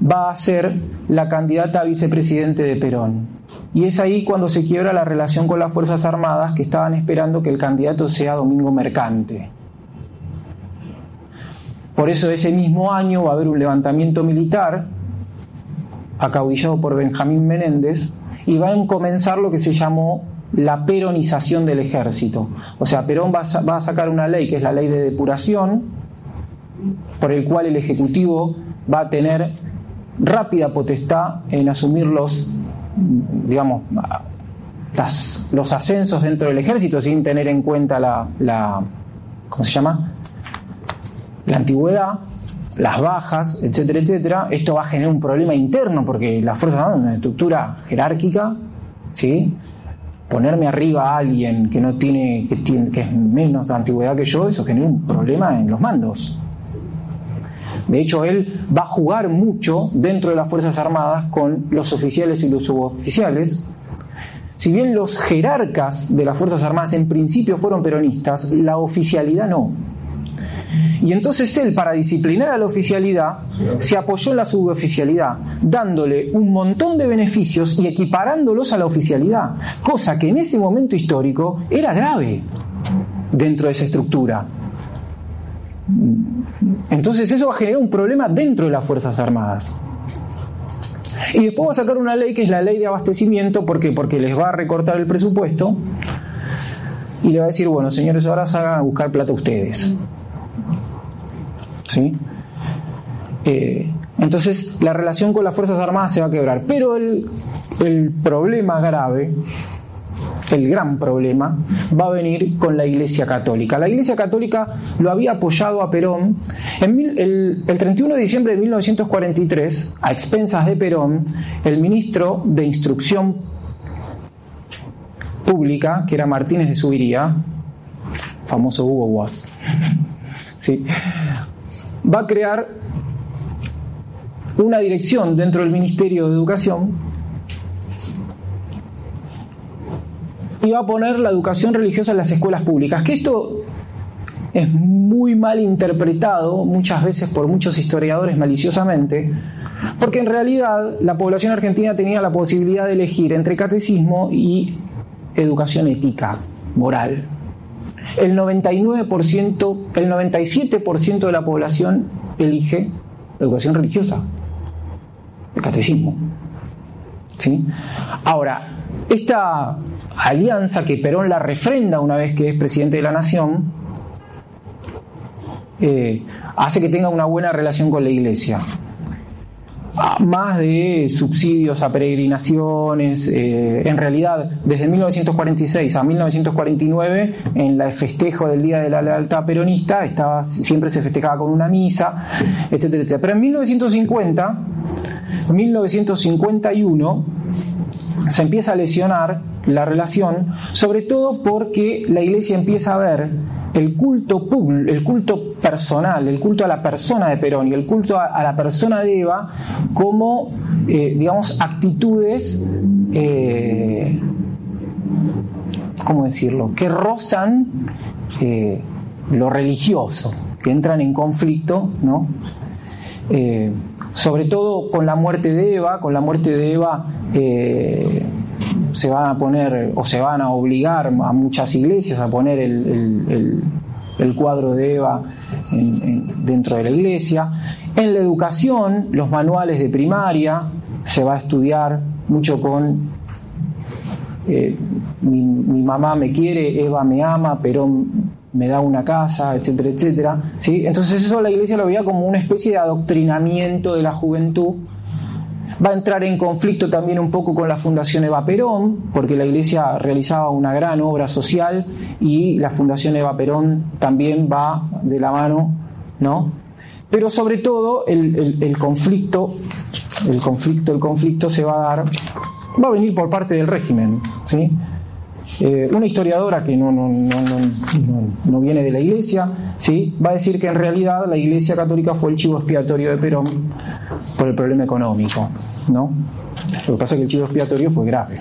va a ser la candidata a vicepresidente de Perón. Y es ahí cuando se quiebra la relación con las Fuerzas Armadas que estaban esperando que el candidato sea Domingo Mercante. Por eso ese mismo año va a haber un levantamiento militar acaudillado por Benjamín Menéndez y va a comenzar lo que se llamó la peronización del ejército. O sea, Perón va a, sacar una ley que es la ley de depuración, por el cual el Ejecutivo va a tener rápida potestad en asumir los, digamos, los ascensos dentro del ejército sin tener en cuenta la, ¿cómo se llama? La antigüedad, las bajas, etcétera, etcétera. Esto va a generar un problema interno porque las fuerzas armadas una estructura jerárquica, ¿sí? Ponerme arriba a alguien que no tiene que, tiene, que es menos antigüedad que yo, eso genera un problema en los mandos. De hecho, él va a jugar mucho dentro de las Fuerzas Armadas con los oficiales y los suboficiales. Si bien los jerarcas de las Fuerzas Armadas en principio fueron peronistas, la oficialidad no. Y entonces él, para disciplinar a la oficialidad, se apoyó en la suboficialidad, dándole un montón de beneficios y equiparándolos a la oficialidad, cosa que en ese momento histórico era grave dentro de esa estructura. Entonces eso va a generar un problema dentro de las Fuerzas Armadas. Y después va a sacar una ley que es la ley de abastecimiento, ¿por qué? Porque les va a recortar el presupuesto y le va a decir, bueno, señores, ahora salgan a buscar plata ustedes. ¿Sí? Eh, entonces la relación con las Fuerzas Armadas se va a quebrar. Pero el, el problema grave el gran problema va a venir con la Iglesia Católica. La Iglesia Católica lo había apoyado a Perón. El, 31 de diciembre de 1943, a expensas de Perón, el ministro de Instrucción Pública, que era Martínez de Subiría, famoso Hugo Was, ¿sí? Va a crear una dirección dentro del Ministerio de Educación y va a poner la educación religiosa en las escuelas públicas. Que esto es muy mal interpretado muchas veces por muchos historiadores maliciosamente, porque en realidad la población argentina tenía la posibilidad de elegir entre catecismo y educación ética, moral. El 99%, el 97% de la población elige educación religiosa, el catecismo. ¿Sí? Ahora, esta alianza que Perón la refrenda una vez que es presidente de la nación, eh, hace que tenga una buena relación con la iglesia. Más de subsidios a peregrinaciones, eh, en realidad desde 1946 a 1949, en el festejo del Día de la Lealtad Peronista, estaba, siempre se festejaba con una misa, etcétera, etcétera. Pero en 1950, 1951, se empieza a lesionar la relación, sobre todo porque la iglesia empieza a ver el culto el culto personal, el culto a la persona de Perón y el culto a, la persona de Eva como, eh, digamos, actitudes, eh, ¿cómo decirlo?, que rozan eh, lo religioso, que entran en conflicto, ¿no? Sobre todo con la muerte de Eva, con la muerte de Eva eh, se van a poner o se van a obligar a muchas iglesias a poner el, cuadro de Eva dentro de la iglesia. En la educación, los manuales de primaria, se va a estudiar mucho con eh, mi, mi, mamá me quiere, Eva me ama, pero me da una casa, etcétera, etcétera. ¿sí? Entonces eso la iglesia lo veía como una especie de adoctrinamiento de la juventud. Va a entrar en conflicto también un poco con la Fundación Eva Perón, porque la iglesia realizaba una gran obra social y la Fundación Eva Perón también va de la mano, ¿no? Pero sobre todo el, conflicto, el conflicto, el conflicto se va a dar, va a venir por parte del régimen, ¿sí? Eh, una historiadora que no, no, no, viene de la iglesia, ¿sí? va a decir que en realidad la iglesia católica fue el chivo expiatorio de Perón por el problema económico. ¿no? Lo que pasa es que el chivo expiatorio fue grave.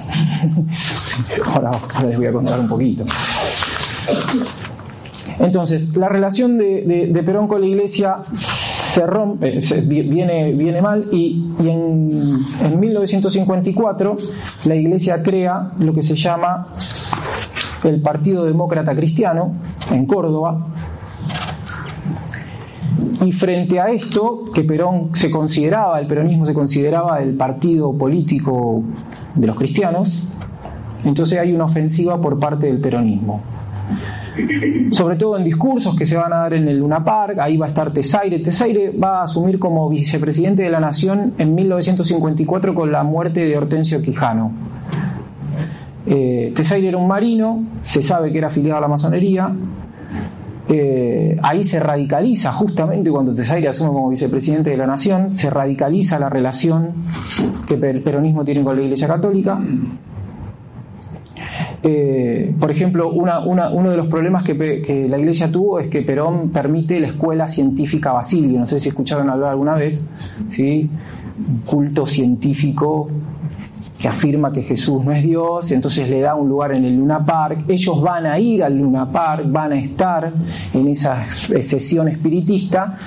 ahora, les voy a contar un poquito. Entonces, la relación de, Perón con la iglesia se rompe, viene, viene mal y, y en, en, 1954 la iglesia crea lo que se llama el Partido Demócrata Cristiano en Córdoba. Y frente a esto, que Perón se consideraba, el peronismo se consideraba el partido político de los cristianos, entonces hay una ofensiva por parte del peronismo. Sobre todo en discursos que se van a dar en el Luna Park, ahí va a estar Tesaire. Tesaire va a asumir como vicepresidente de la Nación en 1954 con la muerte de Hortensio Quijano. Eh, Tesaire era un marino, se sabe que era afiliado a la masonería. Eh, ahí se radicaliza, justamente cuando Tesaire asume como vicepresidente de la nación, se radicaliza la relación que el peronismo tiene con la Iglesia Católica. Eh, por ejemplo, uno de los problemas que, la Iglesia tuvo es que Perón permite la escuela científica Basilio. No sé si escucharon hablar alguna vez, ¿sí? culto científico que afirma que Jesús no es Dios, entonces le da un lugar en el Luna Park. Ellos van a ir al Luna Park, van a estar en esa sesión espiritista,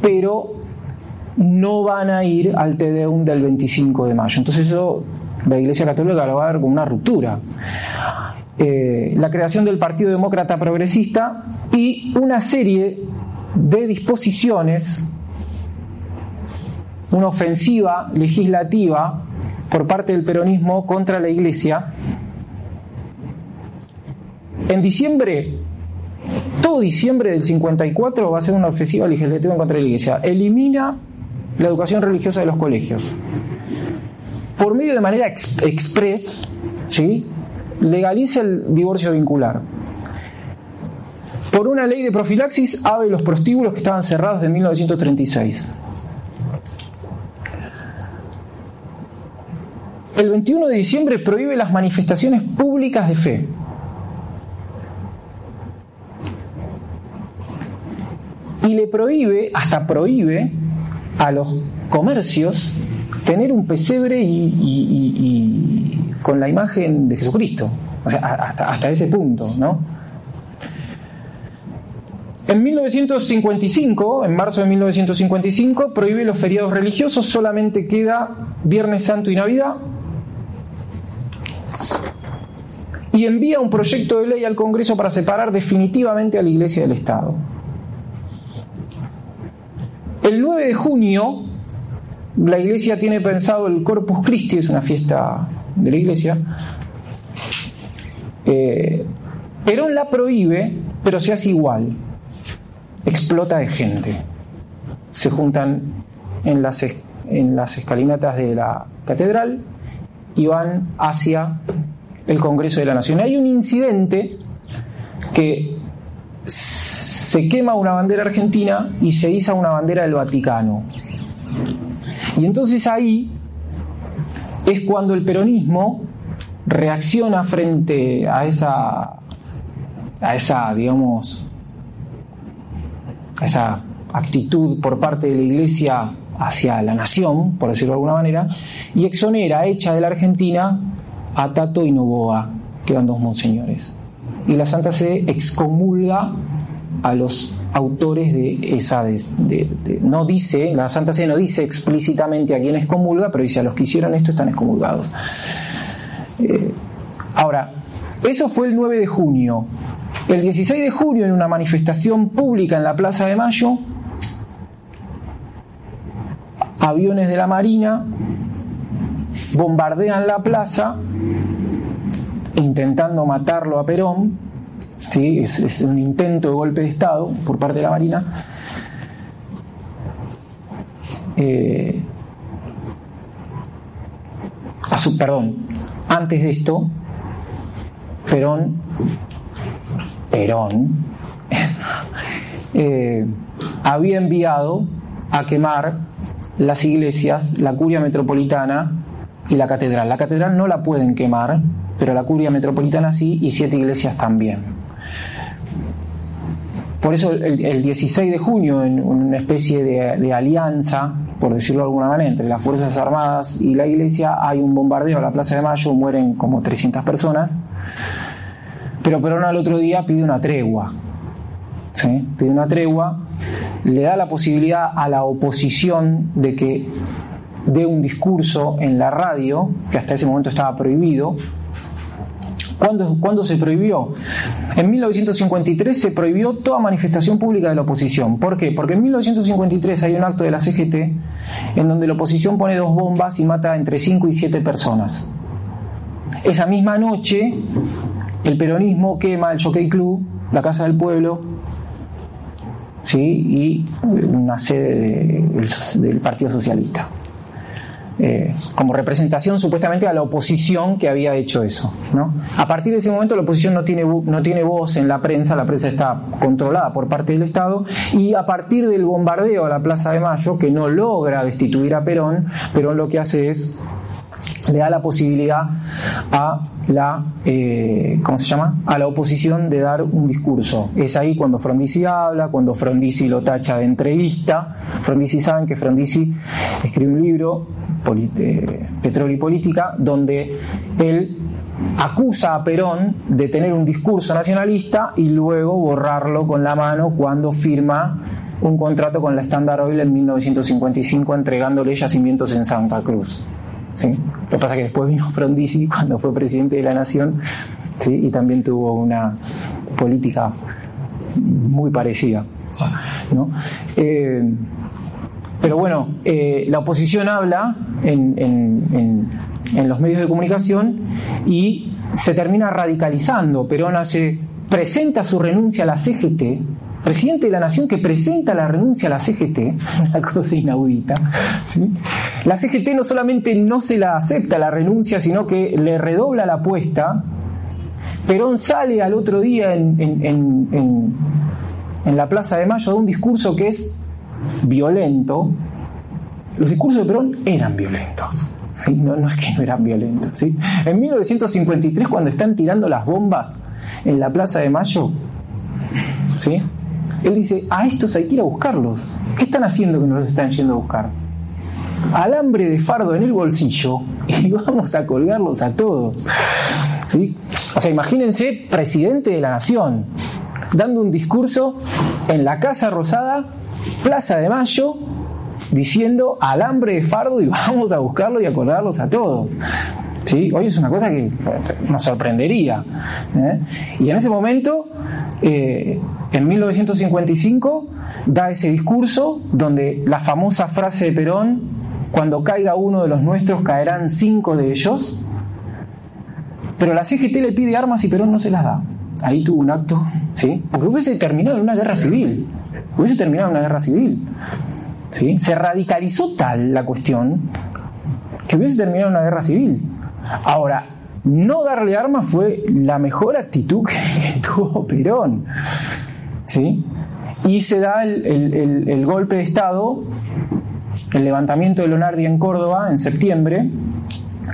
pero no van a ir al Tedeum del 25 de mayo. Entonces eso la Iglesia Católica lo va a ver como una ruptura. Eh, la creación del Partido Demócrata Progresista y una serie de disposiciones, una ofensiva legislativa por parte del peronismo contra la Iglesia En diciembre, todo diciembre del 54 va a ser una ofensiva legislativa contra la Iglesia. Elimina la educación religiosa de los colegios. Por medio de manera express, ¿sí? legaliza el divorcio vincular. Por una ley de profilaxis abre los prostíbulos que estaban cerrados de 1936. El 21 de diciembre prohíbe las manifestaciones públicas de fe. Y le prohíbe, hasta prohíbe, a los comercios tener un pesebre y, con la imagen de Jesucristo. hasta, hasta ese punto, ¿no? En 1955, en marzo de 1955, prohíbe los feriados religiosos, solamente queda Viernes Santo y Navidad. Y envía un proyecto de ley al Congreso para separar definitivamente a la Iglesia del Estado. El 9 de junio, la Iglesia tiene pensado el Corpus Christi, es una fiesta de la Iglesia. Eh, Perón la prohíbe, pero se hace igual explota de gente. Se juntan en las, en las escalinatas de la catedral y van hacia el Congreso de la Nación. Hay un incidente que se quema una bandera argentina y se iza una bandera del Vaticano. Y entonces ahí es cuando el peronismo reacciona frente a esa, a esa, digamos, esa actitud por parte de la Iglesia hacia la nación, por decirlo de alguna manera, y exonera, hecha de la Argentina, a Tato y Novoa, que eran dos monseñores. Y la Santa Sede excomulga a los autores de esa... no dice, la Santa Sede no dice explícitamente a quién excomulga, pero dice a los que hicieron esto están excomulgados. Eh, ahora, eso fue el 9 de junio. El 16 de junio, en una manifestación pública en la Plaza de Mayo, aviones de la Marina bombardean la plaza intentando matarlo a Perón. ¿sí? Es, un intento de golpe de Estado por parte de la Marina. Eh, perdón, antes de esto, Perón Perón, eh, había enviado a quemar las iglesias, la curia metropolitana y la catedral. La catedral no la pueden quemar, pero la curia metropolitana sí y siete iglesias también. Por eso el, 16 de junio, en una especie de, alianza, por decirlo de alguna manera, entre las Fuerzas Armadas y la iglesia, hay un bombardeo a la Plaza de Mayo, mueren como 300 personas. Pero Perón al otro día pide una tregua. ¿sí? Pide una tregua, le da la posibilidad a la oposición de que dé un discurso en la radio, que hasta ese momento estaba prohibido. ¿Cuándo, ¿Cuándo, se prohibió? En 1953 se prohibió toda manifestación pública de la oposición. ¿Por qué? Porque en 1953 hay un acto de la CGT en donde la oposición pone dos bombas y mata entre 5 y 7 personas. Esa misma noche el peronismo quema el Jockey Club, la Casa del Pueblo, ¿sí? y una sede del Partido Socialista. Eh, como representación supuestamente a la oposición que había hecho eso. ¿no? A partir de ese momento la oposición no tiene, no tiene voz en la prensa, la prensa está controlada por parte del Estado y a partir del bombardeo a la Plaza de Mayo, que no logra destituir a Perón, Perón lo que hace es le da la posibilidad a la eh, ¿cómo se llama? a la oposición de dar un discurso. Es ahí cuando Frondizi habla, cuando Frondizi lo tacha de entrevista. Frondizi saben que Frondizi escribe un libro, eh, Petróleo y Política, donde él acusa a Perón de tener un discurso nacionalista y luego borrarlo con la mano cuando firma un contrato con la Standard Oil en 1955 entregándole yacimientos en Santa Cruz. ¿Sí? Lo que pasa es que después vino Frondizi cuando fue presidente de la Nación ¿sí? y también tuvo una política muy parecida. ¿no? Eh, pero bueno, eh, la oposición habla en, en, los medios de comunicación y se termina radicalizando. Perón hace presenta su renuncia a la CGT, presidente de la nación que presenta la renuncia a la CGT, una cosa inaudita, la CGT no solamente no se la acepta la renuncia, sino que le redobla la apuesta. Perón sale al otro día en, la Plaza de Mayo de un discurso que es violento. Los discursos de Perón eran violentos. No, es que no eran violentos. En 1953, cuando están tirando las bombas en la Plaza de Mayo, ¿sí? Él dice, a estos hay que ir a buscarlos. ¿Qué están haciendo que no los están yendo a buscar? Alambre de fardo en el bolsillo y vamos a colgarlos a todos. ¿sí? O sea, imagínense, presidente de la nación, dando un discurso en la Casa Rosada, Plaza de Mayo, diciendo alambre de fardo y vamos a buscarlo y acordarlos a todos. ¿Sí? Hoy es una cosa que nos sorprendería. ¿eh? Y en ese momento, eh, en 1955, da ese discurso donde la famosa frase de Perón, cuando caiga uno de los nuestros, caerán cinco de ellos, pero la CGT le pide armas y Perón no se las da. Ahí tuvo un acto, ¿sí? Porque hubiese terminado en una guerra civil. Hubiese terminado en una guerra civil. Se radicalizó tal la cuestión que hubiese terminado una guerra civil. Ahora, no darle armas fue la mejor actitud que tuvo Perón. ¿sí? Y se da el, golpe de Estado, el levantamiento de Leonardi en Córdoba en septiembre,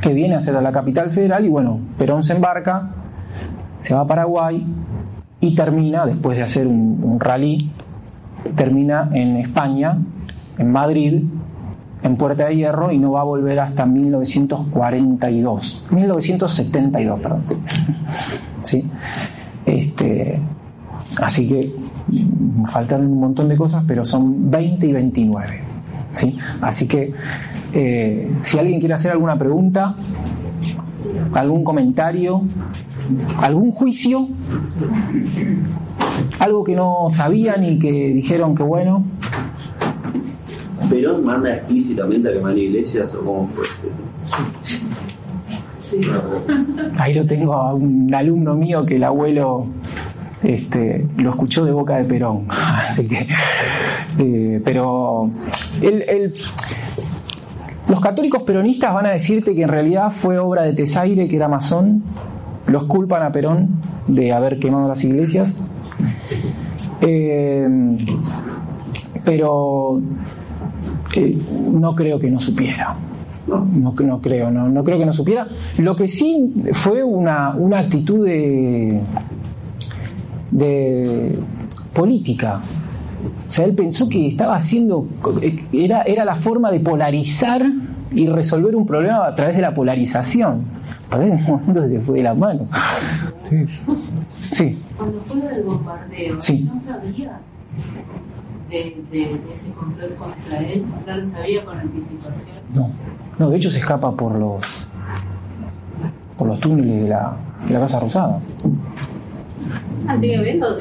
que viene hacia la capital federal, y bueno, Perón se embarca, se va a Paraguay y termina, después de hacer un, un rally, termina en España en Madrid, en Puerta de Hierro, y no va a volver hasta 1942, 1972, perdón. ¿Sí? Este, así que faltan un montón de cosas, pero son 20 y 29. ¿sí? Así que eh, si alguien quiere hacer alguna pregunta, algún comentario, algún juicio, algo que no sabían y que dijeron que bueno, ¿Perón manda explícitamente a quemar iglesias o cómo fue? Ahí lo tengo a un alumno mío que el abuelo este, lo escuchó de boca de Perón. Así que, eh, pero los católicos peronistas van a decirte que en realidad fue obra de Tesaire, que era masón. Los culpan a Perón de haber quemado las iglesias. Eh, pero no creo que no supiera. No, no, creo, no, no, creo que no supiera. Lo que sí fue una, una actitud de, de política. O sea, él pensó que estaba haciendo, era, era la forma de polarizar y resolver un problema a través de la polarización. Pero en un momento se fue de la mano. Sí. sí. Cuando fue lo del bombardeo, no sabía de, ese complot contra él? ¿No lo sabía con anticipación? No, no, de hecho se escapa por los por los túneles de la, de la Casa Rosada. Ah, sigue viendo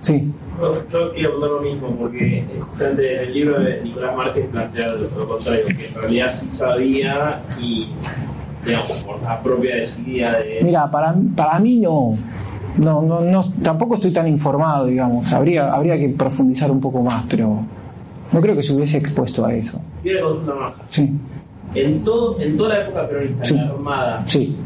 Sí. yo quería preguntar lo mismo, porque justamente en el libro de Nicolás Márquez plantea lo contrario, que en realidad sí sabía y, digamos, por la propia decidida de. Mira, para, para mí no. No, no, no, tampoco estoy tan informado, digamos. Habría, habría que profundizar un poco más, pero no creo que se hubiese expuesto a eso. Tiene consulta más. Sí. En, todo, en toda la época peronista, en la Armada, sí.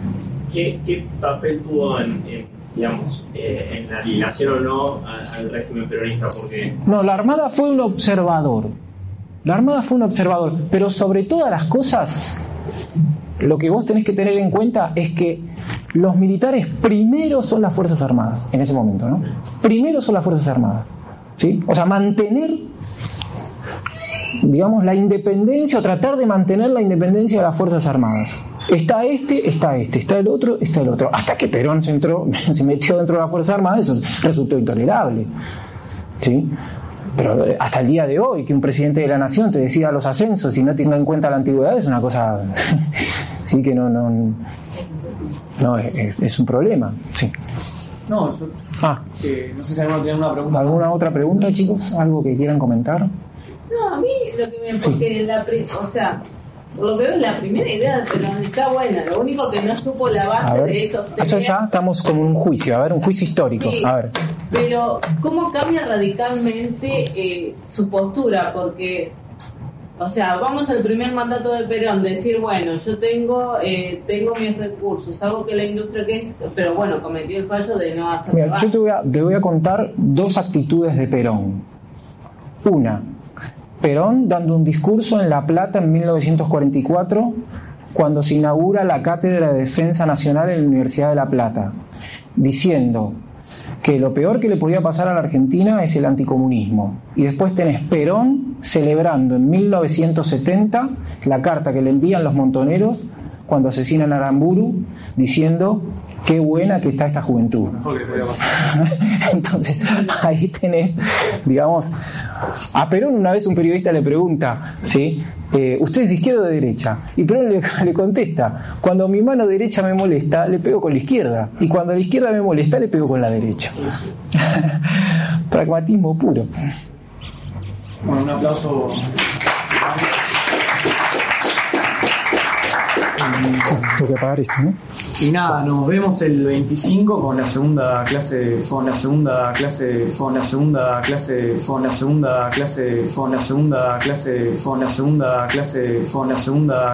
¿qué, ¿qué, papel tuvo en, digamos, eh, en la alineación o no al, régimen peronista? Porque... No, la Armada fue un observador. La Armada fue un observador, pero sobre todas las cosas, lo que vos tenés que tener en cuenta es que los militares primero son las Fuerzas Armadas, en ese momento, ¿no? Primero son las Fuerzas Armadas. ¿sí? O sea, mantener, digamos, la independencia o tratar de mantener la independencia de las Fuerzas Armadas. Está este, está este, está el otro, está el otro. Hasta que Perón se, metió dentro de las Fuerzas Armadas, eso resultó intolerable. ¿sí? Pero eh, hasta el día de hoy, que un presidente de la nación te decida los ascensos y no tenga en cuenta la antigüedad es una cosa, sí que no, no, no, es, un problema, sí. No, ah. no sé si alguno tiene una pregunta. ¿Alguna otra pregunta, chicos? ¿Algo que quieran comentar? No, a mí lo que me... Porque la, o sea, por lo que veo, la primera idea de Perón está buena. Lo único que no supo la base de eso. Eso ya estamos como un juicio, a ver, un juicio histórico. a ver. Pero, ¿cómo cambia radicalmente eh, su postura? Porque o sea, vamos al primer mandato de Perón, decir, bueno, yo tengo eh, tengo mis recursos, hago que la industria que pero bueno, cometió el fallo de no hacer Mira, yo te voy, a, te voy a contar dos actitudes de Perón. Una, Perón dando un discurso en La Plata en 1944 cuando se inaugura la Cátedra de Defensa Nacional en la Universidad de La Plata, diciendo que lo peor que le podía pasar a la Argentina es el anticomunismo. Y después tenés Perón celebrando en 1970 la carta que le envían los montoneros cuando asesinan a Aramburu diciendo qué buena que está esta juventud. Entonces, ahí tenés, digamos, a Perón una vez un periodista le pregunta, ¿sí? Eh, ¿Usted es de izquierda o de derecha? Y Perón le, le, contesta, cuando mi mano derecha me molesta, le pego con la izquierda. Y cuando la izquierda me molesta, le pego con la derecha. Pragmatismo puro. Bueno, un aplauso. Tengo que apagar esto, ¿no? Y nada, nos vemos el 25 con la segunda clase, con la segunda clase, con la segunda clase, con la segunda clase, con la segunda clase, con la segunda clase, con la segunda